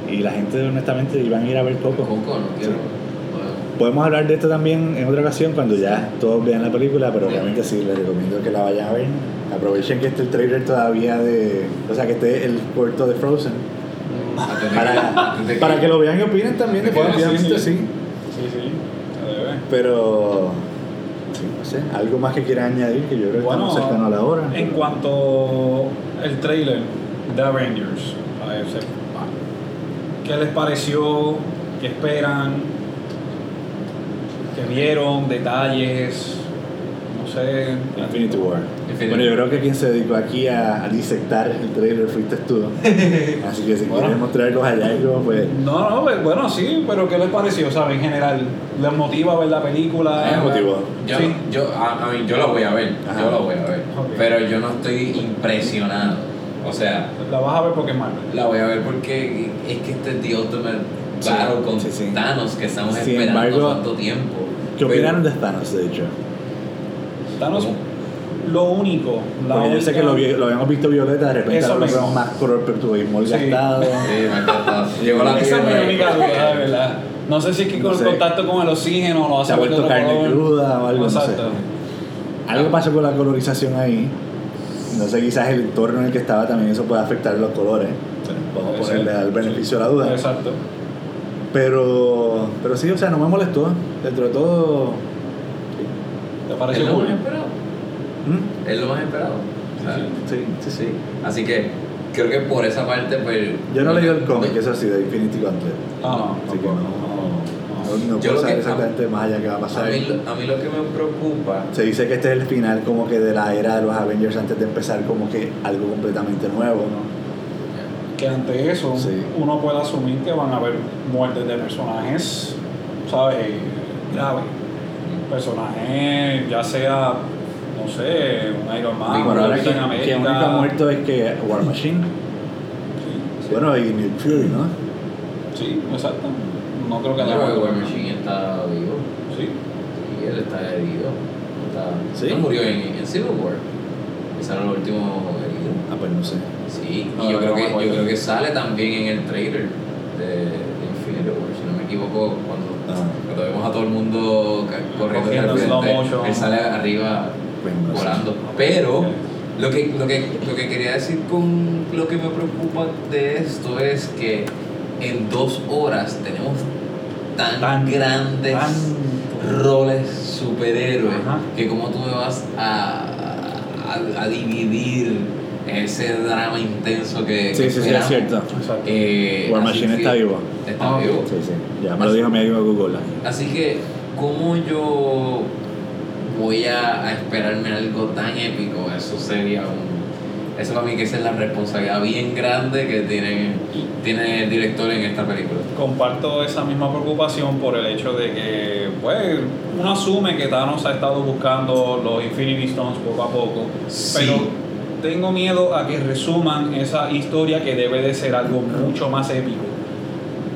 Y la gente, honestamente, iban a ir a ver Coco. Coco, no quiero. Bueno, Podemos hablar de esto también en otra ocasión cuando ya todos vean la película, pero Sí. obviamente sí, les recomiendo que la vayan a ver. Aprovechen que esté el trailer todavía de. O sea, que esté el corto de Frozen. de que- Para, [laughs] de para que lo vean y opinen también, Bueno, definitivamente sí, sí. sí. Pero. Sí, no sé, algo más que quieran añadir, que yo creo que Bueno, estamos cercanos a la hora. En cuanto el trailer de Avengers, ¿qué les pareció? ¿Qué esperan? ¿Qué vieron? ¿Detalles? No sé. Infinity War. Bueno, yo creo que quien se dedicó aquí a, a disectar el trailer fuiste tú. [laughs] Así que si Bueno. quieres mostrar los hallazgos, pues. No, no, pues, bueno, sí, pero ¿qué les pareció? ¿Saben? En general, ¿les motiva a ver la película? Motivó. Yo, Sí. yo, a, a mí, yo la voy a ver, Ajá. yo la voy a ver, pero yo no estoy impresionado. O sea, La vas a ver porque es Marvel. la voy a ver porque es que este es the ultimate battle con sí, sí. Thanos que estamos Sin esperando embargo, tanto tiempo. ¿Qué opinaron de Thanos, de hecho? Thanos, ¿Cómo? Lo único. La Porque yo sé que lo, única- vi- lo habíamos visto violeta, de repente ahora lo vemos más color perturbismo Sí. gastado. Sí. Llegó la Esa es mi única duda, de verdad. No sé si es que con No el contacto con el oxígeno lo Se hace ha ver de vuelto carne color. cruda o algo, no sé. Exacto. Algo pasó con la colorización ahí. No sé, quizás el entorno en el que estaba también eso puede afectar los colores. Vamos a ponerle al beneficio de la duda. Exacto. Pero, pero sí, o sea, no me molestó. Dentro de todo. ¿Te pareció cool? esperado. ¿Mm? Es lo más esperado. Sí, sí, sí. Así que creo que por esa parte, pues. Yo no he leído el cómic, no- eso sí, de Infinity Gauntlet. Ah, Así que no, no, no Yo puedo lo saber que- exactamente más allá qué va a pasar. A mí, lo- a mí lo que me preocupa. Se dice que este es el final como que de la era de los Avengers antes de empezar como que algo completamente nuevo, ¿no? que ante eso Sí. uno puede asumir que van a haber muertes de personajes, ¿sabes? Graves. Personajes, ya sea, no sé, un Iron Man, Sí, Bueno, ahora que, único muerto es que War Machine. Sí, Bueno, y Nick Fury, ¿no? sí, exacto. No creo que Yo haya creo que muerto. War Machine está vivo. Sí. Sí, él está herido. Está, ¿Sí? Él murió en, en Civil War. Ese era el último herido. Ah, pues no sé. Sí, No, y yo, no creo que, yo creo que sale también en el trailer de, de Infinity War, si no me equivoco, cuando, Ah. cuando vemos a todo el mundo corriendo él sale arriba Pues volando. Pero lo que, lo, que, lo que quería decir con lo que me preocupa de esto es que en dos horas tenemos tan, Tan- grandes tan- roles superhéroes Ajá. que como tú me vas a, a, a dividir ese drama intenso que, Sí, que sí, sí, es cierto. Exacto. Eh, War así Machine está vivo. Está Ah, vivo. Sí, sí. Ya me lo dijo mi amigo Google. Así que, ¿cómo yo voy a, a esperarme algo tan épico? Eso sería un. Eso para mí que esa es la responsabilidad bien grande que tiene, tiene el director en esta película. Comparto esa misma preocupación por el hecho de que, pues, uno asume que Thanos ha estado buscando los Infinity Stones poco a poco, Sí. pero tengo miedo a que resuman esa historia que debe de ser algo mucho más épico.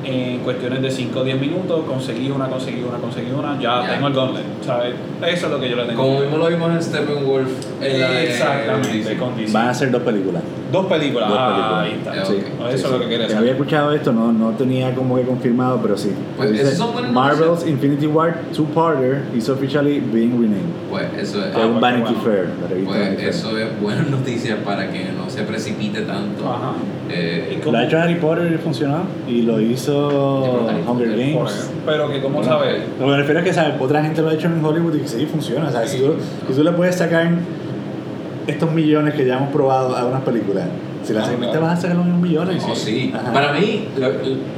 En cuestiones de 5 o 10 minutos, conseguí una, conseguí una, conseguí una, ya, Ya. tengo el gauntlet, ¿sabes? Eso es lo que yo le tengo. Como mismo lo vimos en Steppenwolf. en la de Exactamente, con DC. Van a ser dos películas. Dos películas, Dos ah, películas. ahí está. Ya, Sí. Eso sí, es lo que quería Que decir. había escuchado esto, no, no tenía como que confirmado, pero sí. Pues, Dice, esas son buenas Marvel's noticias. Infinity War Two-Parter is officially being renamed. Pues eso es. Ah, un pues, Vanity bueno. Fair, la revista Pues Vanity Fair. eso es buenas noticias para que no se precipite tanto. Ajá. Eh, Lo ha hecho Harry Potter y funcionó. Y lo hizo Hunger Potter, Games. Pero que, como Bueno, sabes, Lo que me refiero es que ¿sabes? otra gente lo ha hecho en Hollywood y que sí funciona. ¿sabes? Si, tú, si tú le puedes sacar estos millones que ya hemos probado a unas películas, si las Ah, segmentas claro. vas a sacar los mismos millones. no, sí. Ajá. Para mí, lo,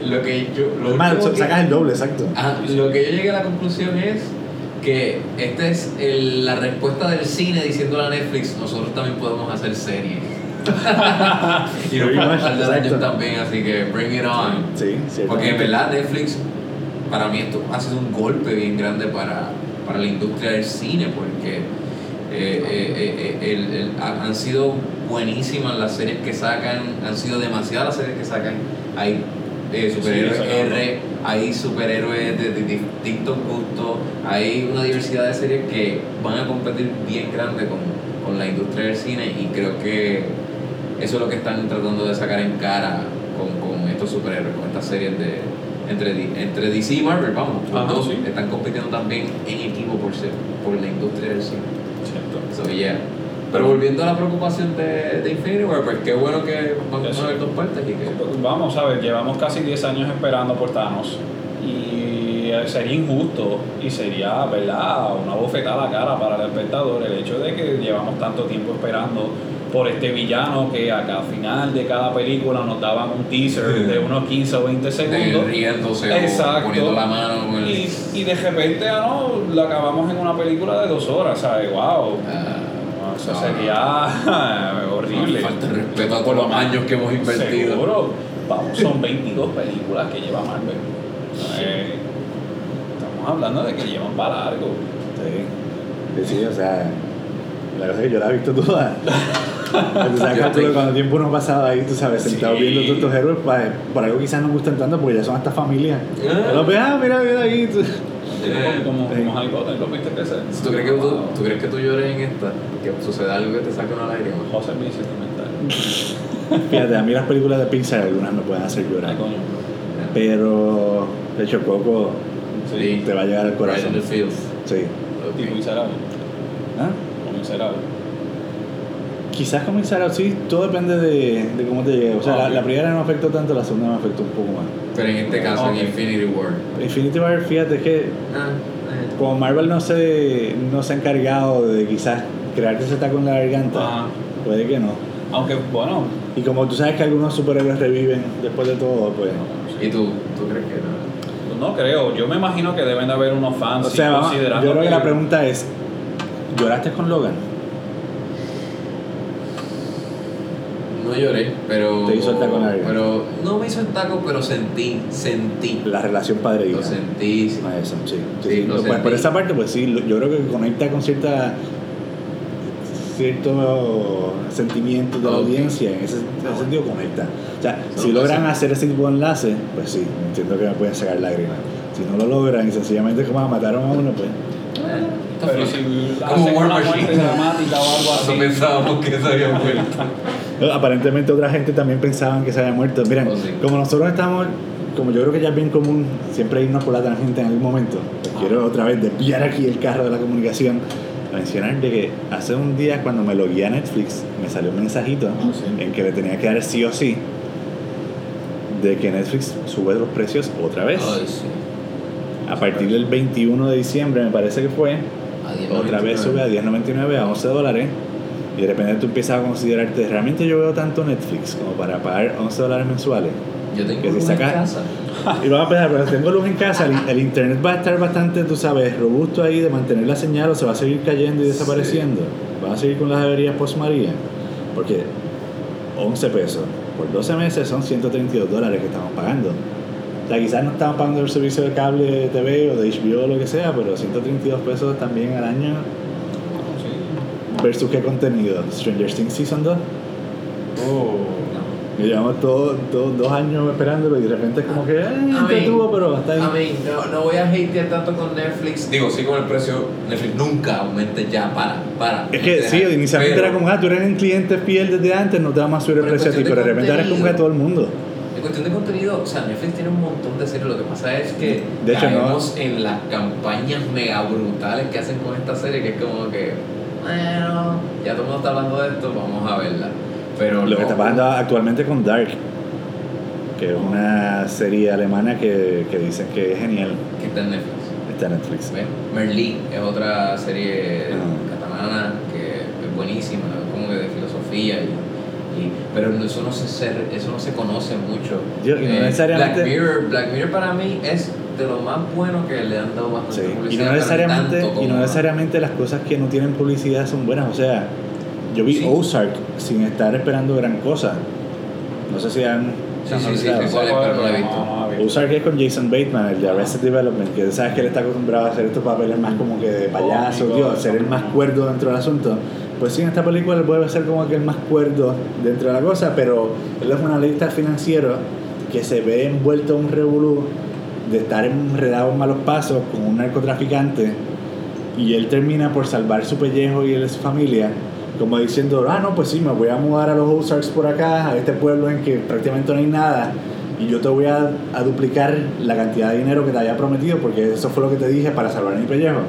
lo que yo. Lo Es más, último que- sacas el doble, exacto. Ajá, lo que yo llegué a la conclusión es que esta es el- la respuesta del cine diciendo a Netflix, nosotros también podemos hacer series. [laughs] y de años también, así que bring it on. Sí. Porque en verdad Netflix, para mí esto ha sido un golpe bien grande para, para la industria del cine, porque eh, eh, eh, el- el- ha- han sido buenísimas las series que sacan, han sido demasiadas las series que sacan. Hay eh, superhéroes Sí. R, hay superhéroes de, de distintos gustos, hay una diversidad de series que van a competir bien grande con, con la industria del cine y creo que eso es lo que están tratando de sacar en cara con, con estos superhéroes, con estas series de entre, entre DC y Marvel, vamos, los Ajá, dos sí. están compitiendo también en equipo por ser, por la industria del cine. cierto. So, yeah. Pero volviendo a la preocupación de, de Infinity War, pues qué bueno que vamos Eso. a ver dos partes y que Vamos a ver, llevamos casi 10 años esperando por Thanos y eh, sería injusto y sería, ¿verdad?, una bofetada a la cara para el espectador el hecho de que llevamos tanto tiempo esperando por este villano que a cada final de cada película nos daban un teaser de unos 15 o 20 de segundos riéndose o Exacto. poniendo la mano con el... y, y de repente, ah, no, la acabamos en una película de dos horas, ¿sabes? ¡Wow! Ah, Eso no, sería [laughs] horrible. Falta de respeto a todos los años que hemos invertido. Seguro. Vamos, son 22 películas que lleva Marvel. Eh, estamos hablando de que llevan para largo. Sí. Sí, sí, o sea, La cosa es que yo la he visto toda. Entonces, [laughs] calculo estoy- cuando tiempo uno pasaba ahí, tú sabes, sentado Sí. viendo todos estos héroes, pues, por algo quizás no gustan tanto porque ya son hasta familia. Ah. Los ves, ah, mira, mira ahí. tú- Como, Sí. como ¿lo viste crecer? ¿Tú crees, que tú, ¿Tú crees que tú llores en esta? Que suceda algo que te saque una lágrima. José me hizo comentar. [laughs] Fíjate, a mí las películas de Pixar algunas me pueden hacer llorar. Ay, coño. Pero, de hecho, Coco Sí. te va a llegar al Right corazón. in the. Sí. Tipo miserable. ¿Ah? O miserable. Quizás comenzar así, todo depende de, de cómo te llegue. O sea, la, primera no me afectó tanto, la segunda me afectó un poco más. Pero en este caso, en Infinity War. Infinity War, fíjate es que Ah, eh. como Marvel no se, no se ha encargado de quizás crearte ese taco en la garganta, puede que no. Aunque, bueno, Y como tú sabes que algunos superhéroes reviven después de todo, pues... ¿Y tú? ¿Tú crees que no? creo. Yo me imagino que deben de haber unos fans. O sea, vamos, yo creo que la pregunta es, ¿lloraste con Logan? No lloré, pero. Te hizo el taco en. Pero no me hizo el taco, pero sentí, sentí. La relación padre-hija. Lo sentí. sí. Ah, Eso, sí. sí, Sí, sí. lo sentí. por esa parte, pues sí, yo creo que conecta con cierta cierto sentimiento de la Ok. audiencia, en ese, en ese sentido conecta. O sea, Eso si lo logran pasa. hacer ese tipo de enlace, pues sí, entiendo que me pueden sacar lágrimas. Si no lo logran y sencillamente como ah, mataron a uno, pues... Pero si Como War Machine. [laughs] dramática o algo así. Pensábamos que se había muerto. [laughs] Aparentemente otra gente también pensaban que se había muerto. Miren, Oh, sí. como nosotros estamos, como yo creo que ya es bien común siempre irnos por la tangente en algún momento, pues quiero otra vez desviar aquí el carro de la comunicación mencionar de que hace un día cuando me logué a Netflix me salió un mensajito Ah, sí. en que le tenía que dar sí o sí de que Netflix sube los precios otra vez. Ay, sí. A partir del 21 de diciembre me parece que fue, A 10, otra vez 99. sube a 10.99 a 11 dólares y de repente tú empiezas a considerarte, realmente yo veo tanto Netflix como para pagar 11 dólares mensuales. Yo tengo que si luz en casa. [laughs] Y vamos a pensar, pero tengo luz en casa, el, el internet va a estar bastante, tú sabes, robusto ahí de mantener la señal o se va a seguir cayendo y desapareciendo. Va a seguir con las averías post María. Porque 11 pesos por 12 meses son 132 dólares que estamos pagando. O sea, quizás no estamos pagando el servicio de cable de TV o de HBO o lo que sea, pero 132 pesos también al año. Sí. ¿Versus qué contenido? Stranger Things Season 2. Oh. Y llevamos todo, todo- dos años esperándolo y de repente es como que, eh, entretuvo, pero hasta ahí. A mí, no, no voy a hatear tanto con Netflix. Digo, sí con el precio. Netflix nunca aumente ya, para, para. Es que sí, inicialmente Pero, era como, ah, tú eres un cliente fiel desde antes, no te vamos a subir el precio a ti, pero de repente ahora es como que a todo el mundo. En cuestión de contenido, o sea, Netflix tiene un montón de series. Lo que pasa es que De hecho, no- caemos en las campañas mega brutales que hacen con esta serie, que es como que, bueno, ya todo el mundo está hablando de esto, vamos a verla. Pero Lo que no, está pasando actualmente con Dark, que es una serie alemana que, que dicen que es genial, que está en Netflix. está en Netflix. Merlí es otra serie Ah. catalana que es buenísima, como que de filosofía y, y- pero no- eso no se se- eso no se conoce mucho. Yo- y no Eh, necesariamente- Black Mirror, Black Mirror para mí es de lo más bueno que le han dado bastante Sí, Y publicidad. no, pero necesariamente, y no necesariamente las cosas que no tienen publicidad son buenas. O sea, yo vi Sí. Ozark sin estar esperando gran cosa. No sé si han. Sí. Ozark es con Jason Bateman, el de Arrested Development, que sabes que él está acostumbrado a hacer estos papeles más como que de payaso, Cómico, tío, ser el más cuerdo dentro del asunto. Pues sí, en esta película él puede ser como que el más cuerdo dentro de la cosa, pero él es un analista financiero que se ve envuelto en un revolú de estar enredado en malos pasos con un narcotraficante y él termina por salvar su pellejo y él y su familia como diciendo, ah, no, pues sí, me voy a mudar a los Ozarks por acá, a este pueblo en que prácticamente no hay nada, y yo te voy a, duplicar la cantidad de dinero que te había prometido, porque eso fue lo que te dije para salvar mi pellejo.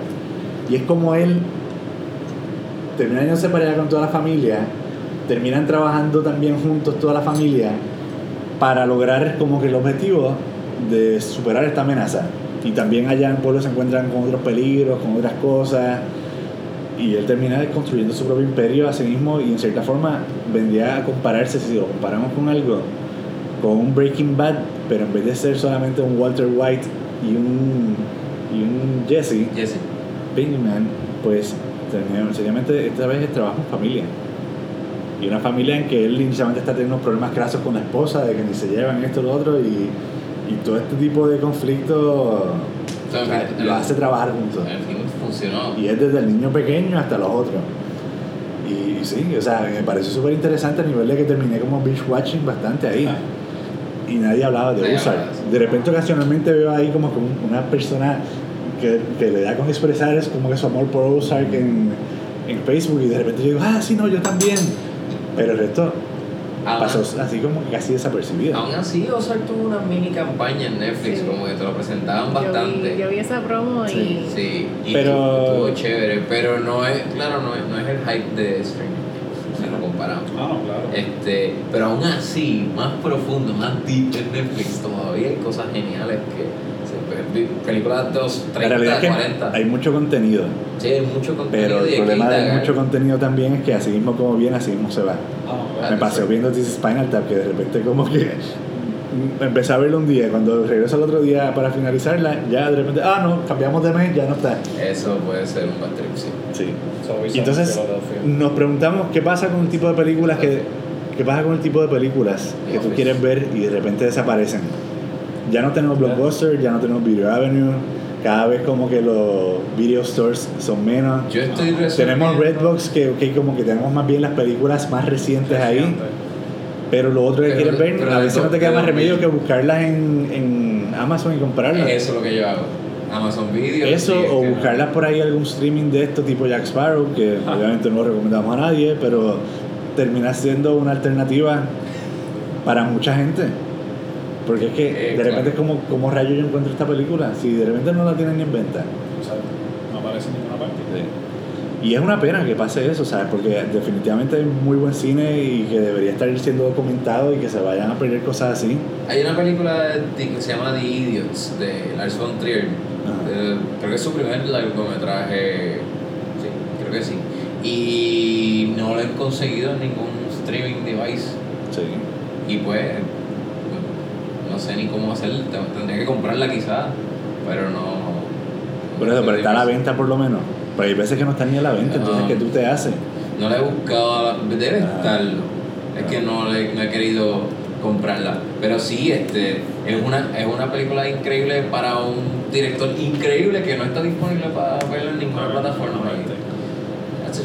Y es como él termina yéndose para allá con toda la familia, terminan trabajando también juntos toda la familia para lograr como que el objetivo de superar esta amenaza. Y también allá en el pueblo se encuentran con otros peligros, con otras cosas. Y él termina construyendo su propio imperio a sí mismo y en cierta forma vendría a compararse, si lo comparamos con algo, con un Breaking Bad, pero en vez de ser solamente un Walter White y un, y un Jesse, Jesse. Pinkman, pues seriamente esta vez es trabajo en familia. Y una familia en que él inicialmente está teniendo problemas grasos con la esposa, de que ni se llevan esto lo otro, y, y todo este tipo de conflictos sea, lo hace trabajar juntos. Funcionó. Y es desde el niño pequeño hasta los otros. Y, sí, o sea, me pareció súper interesante a nivel de que terminé como binge watching bastante ahí. Y nadie hablaba de hablaba de repente ocasionalmente veo ahí como que un- una persona que, que le da con expresar es como que su amor por Ozark en, en Facebook y de repente yo digo, ah, sí, no, yo también. Pero el resto Aún- pasó así como casi desapercibido. Aún así, Ozark tuvo una mini campaña en Netflix, Sí. como que te lo presentaban Yo bastante. vi, yo vi esa promo y. Sí. Sí, y Pero- estuvo chévere, pero no es, claro, no es, no es el hype de streaming, si lo comparamos. Ah, no, claro. Este, pero aún así, más profundo, más deep en Netflix, todavía hay cosas geniales que películas de los La realidad 30, es que 40. hay mucho contenido, Sí, hay mucho contenido. pero el problema de mucho contenido también es que así mismo como viene, así mismo se va. Ah. Me pasó viendo This is Spinal Tap que de repente como que empecé a verlo un día y cuando regreso al otro día para finalizarla, ya de repente, ah, no, cambiamos de mes, ya no está. Eso puede ser un bad trip, sí. Sí. So, entonces nos preguntamos qué pasa con el tipo de películas que qué pasa con el tipo de películas que tú quieres ver y de repente desaparecen. Ya no tenemos Blockbuster, ya no tenemos Video Avenue, cada vez como que los video stores son menos. Yo estoy Tenemos Redbox que como que tenemos más bien las películas más recientes ahí, pero lo otro que Pero quieres ver, a veces no te queda más remedio que buscarlas en, en Amazon y comprarlas. Eso es lo que yo hago. Amazon Video. Eso, o buscarlas por ahí algún streaming de esto tipo Jack Sparrow, que obviamente no lo recomendamos a nadie, pero termina siendo una alternativa para mucha gente. Porque es que Eh, de claro. repente es como, como rayo yo encuentro esta película, si de repente no la tienen ni en venta. Exacto. No aparece en ninguna parte. Y es una pena que pase eso, ¿sabes? Porque definitivamente hay muy buen cine y que debería estar siendo documentado y que se vayan a perder cosas así. Hay una película que se llama The Idiots de Lars von Trier. Eh, creo que es su primer largometraje. Sí, creo que sí. Y no lo he conseguido en ningún streaming device. Sí. Y pues, no sé ni cómo hacer. te- Tendría que comprarla quizás, pero no. Por eso, pero está a la venta por lo menos. Pero hay veces que no están ni a la venta, entonces. ¿qué tú te haces? No la he buscado, debe Ah. estarlo. Es que no, le- no he querido comprarla. Pero sí, este, es una, es una película increíble para un director increíble que no está disponible para verlo en ninguna plataforma.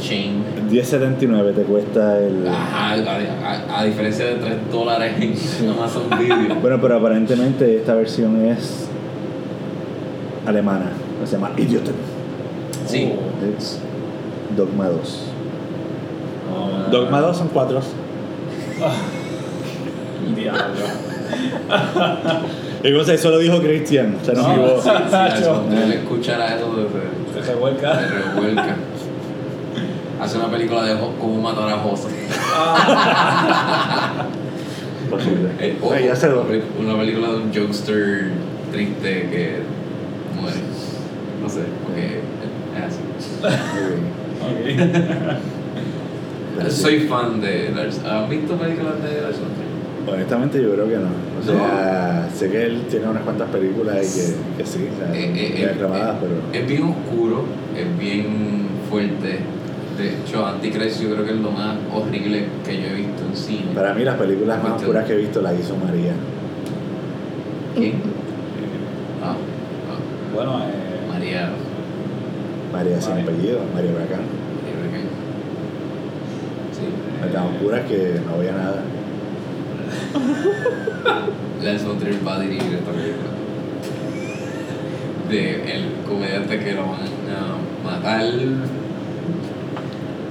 A shame. 10.79 te cuesta el... Ajá, a, a- a diferencia de 3 dólares en Amazon [laughs] Video. Bueno, pero aparentemente esta versión es alemana. Se llama Idioten. Sí. Oh. Es Dogma 2. Ah. Dogma 2 son cuatro. [laughs] Diablo. Y vos, eso lo dijo Christian. O sea, no, No, digo- sí. Eso, [laughs] él escuchará eso de, Se revuelca. de revuelca. Hace una película de cómo matar a José. [laughs] Posible. Eh, o- dos. Una película de un jokester triste que muere. No sé, porque es así. [laughs] Soy fan de Lars. ¿Han visto películas de Lars? Honestamente yo creo que no. O sea, sé que él tiene unas cuantas películas y que, que sí, o sea, Eh, eh, eh, aclamadas, pero... Es bien oscuro, es bien fuerte. De hecho, Antichrist yo creo que es lo más horrible que yo he visto en cine. Para mí las películas más Cuestión. oscuras que he visto las hizo María. ¿Quién? Ah, ah, Bueno, eh, María. María sin María. apellido, María Bracán. María Requén. Sí. Tan oscuras que no veía nada. [laughs] Lance von Trier va a dirigir esta película. De el comediante que lo van a matar.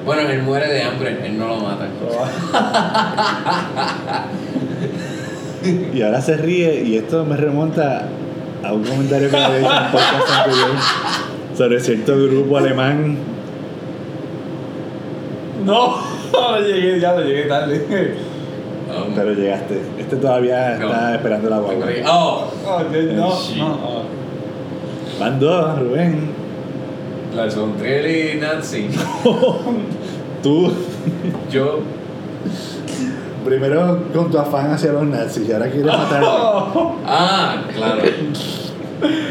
Bueno, él muere de hambre, él no lo mata. Y ahora se ríe y esto me remonta a un comentario que me había hecho en un podcast anterior sobre cierto grupo alemán. no, [laughs] llegué, ya lo llegué tarde. Um, Pero llegaste. Este todavía No. está esperando la guagua. Oh, Oh, no, no. Van dos, Rubén. Lars von Trier y Nazi. Tú, Yo, primero con tu afán hacia los nazis y ahora quieres [laughs] matar. ah, claro.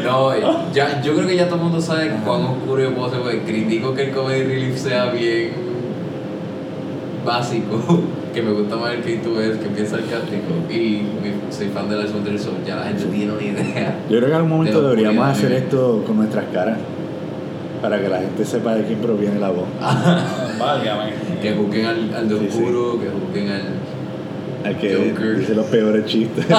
No, ya, yo creo que ya todo el mundo sabe cuán oscuro yo puedo ser, porque critico que el comedy relief sea bien básico, que me gusta más el que tú ves, que bien sarcástico, y soy fan de Lars von Trier, so ya la gente tiene una idea. Yo creo que en algún momento De la deberíamos hacer esto con nuestras caras. Para que la gente sepa de quién proviene la voz. [laughs] Válgame. Que juzguen al, al de Sí, sí. oscuro, que juzguen al. Al que Joker. dice los peores chistes. [laughs]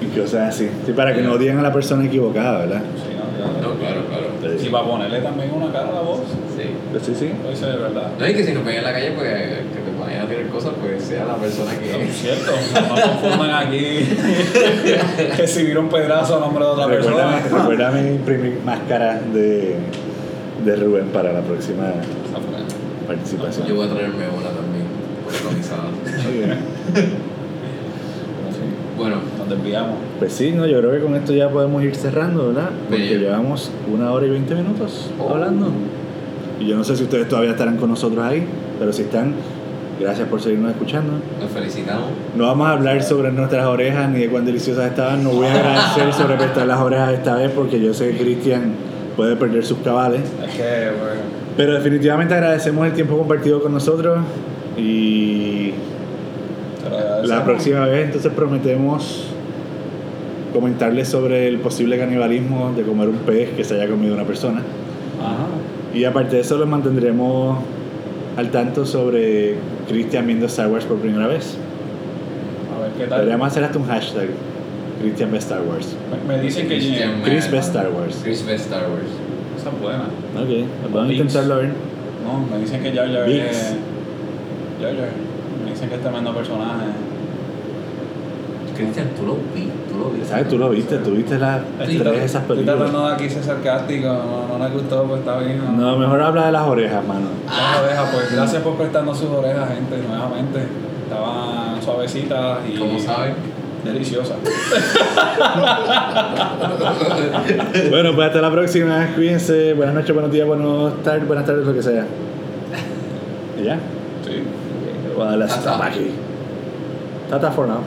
y cosas así. Sí, para que no odien a la persona equivocada, ¿verdad? Sí, no, claro. No, claro, claro. Entonces, Y para ponerle también una cara a la voz. Sí. pues sí, sí. Eso es verdad. No, y que si nos ven en la calle, pues que te vayan a tirar cosas, pues sea la persona Es que. cierto, no confundan aquí [laughs] vieron un pedazo a nombre de otra Recuérdame, persona. recuérdame imprimir máscara de, de Rubén para la próxima participación. Yo voy a traerme una también, personalizada. Bueno, nos desviamos. Pues sí, no, yo creo que con esto ya podemos ir cerrando, ¿verdad? Porque llevamos una hora y veinte minutos Oh. hablando. Y yo no sé si ustedes todavía estarán con nosotros ahí, pero si están, gracias por seguirnos escuchando. nos felicitamos. No vamos a hablar sobre nuestras orejas ni de cuán deliciosas estaban. No voy a agradecer sobre prestar las orejas esta vez porque yo sé que Cristian puede perder sus cabales. Bueno, Pero definitivamente agradecemos el tiempo compartido con nosotros y la próxima vez entonces prometemos comentarles sobre el posible canibalismo de comer un pez que se haya comido una persona. Ajá. Y aparte de eso los mantendremos al tanto sobre Cristian viendo Star Wars por primera vez. A ver qué tal. Podríamos hacer hasta un hashtag Christian ve Star Wars. Me, me dicen que Christian Jim- Chris ve Star Wars. Chris ve Star Wars. Esa es buena. Ok, vamos a intentarlo a ver. No, me dicen que Jar Jar Binks. es. Jar Jar. Me dicen que es tremendo personaje. Cristian, tú lo vi, lo vi. ¿Sabes? Tú lo viste, tú viste las Estoy tres de esas estoy películas. tratando de aquí ser sarcástico, no, no les gustó, pues está bien. No, mejor habla de las orejas, mano. Las orejas, pues gracias por prestarnos sus orejas, gente, nuevamente. Estaban suavecitas y ¿Cómo saben? deliciosas. [laughs] Bueno, pues hasta la próxima. Cuídense. Buenas noches, buenos días, buenos tardes, buenas tardes, lo que sea. ¿Y ya? Sí. Voy a darle hasta aquí. Tata for now.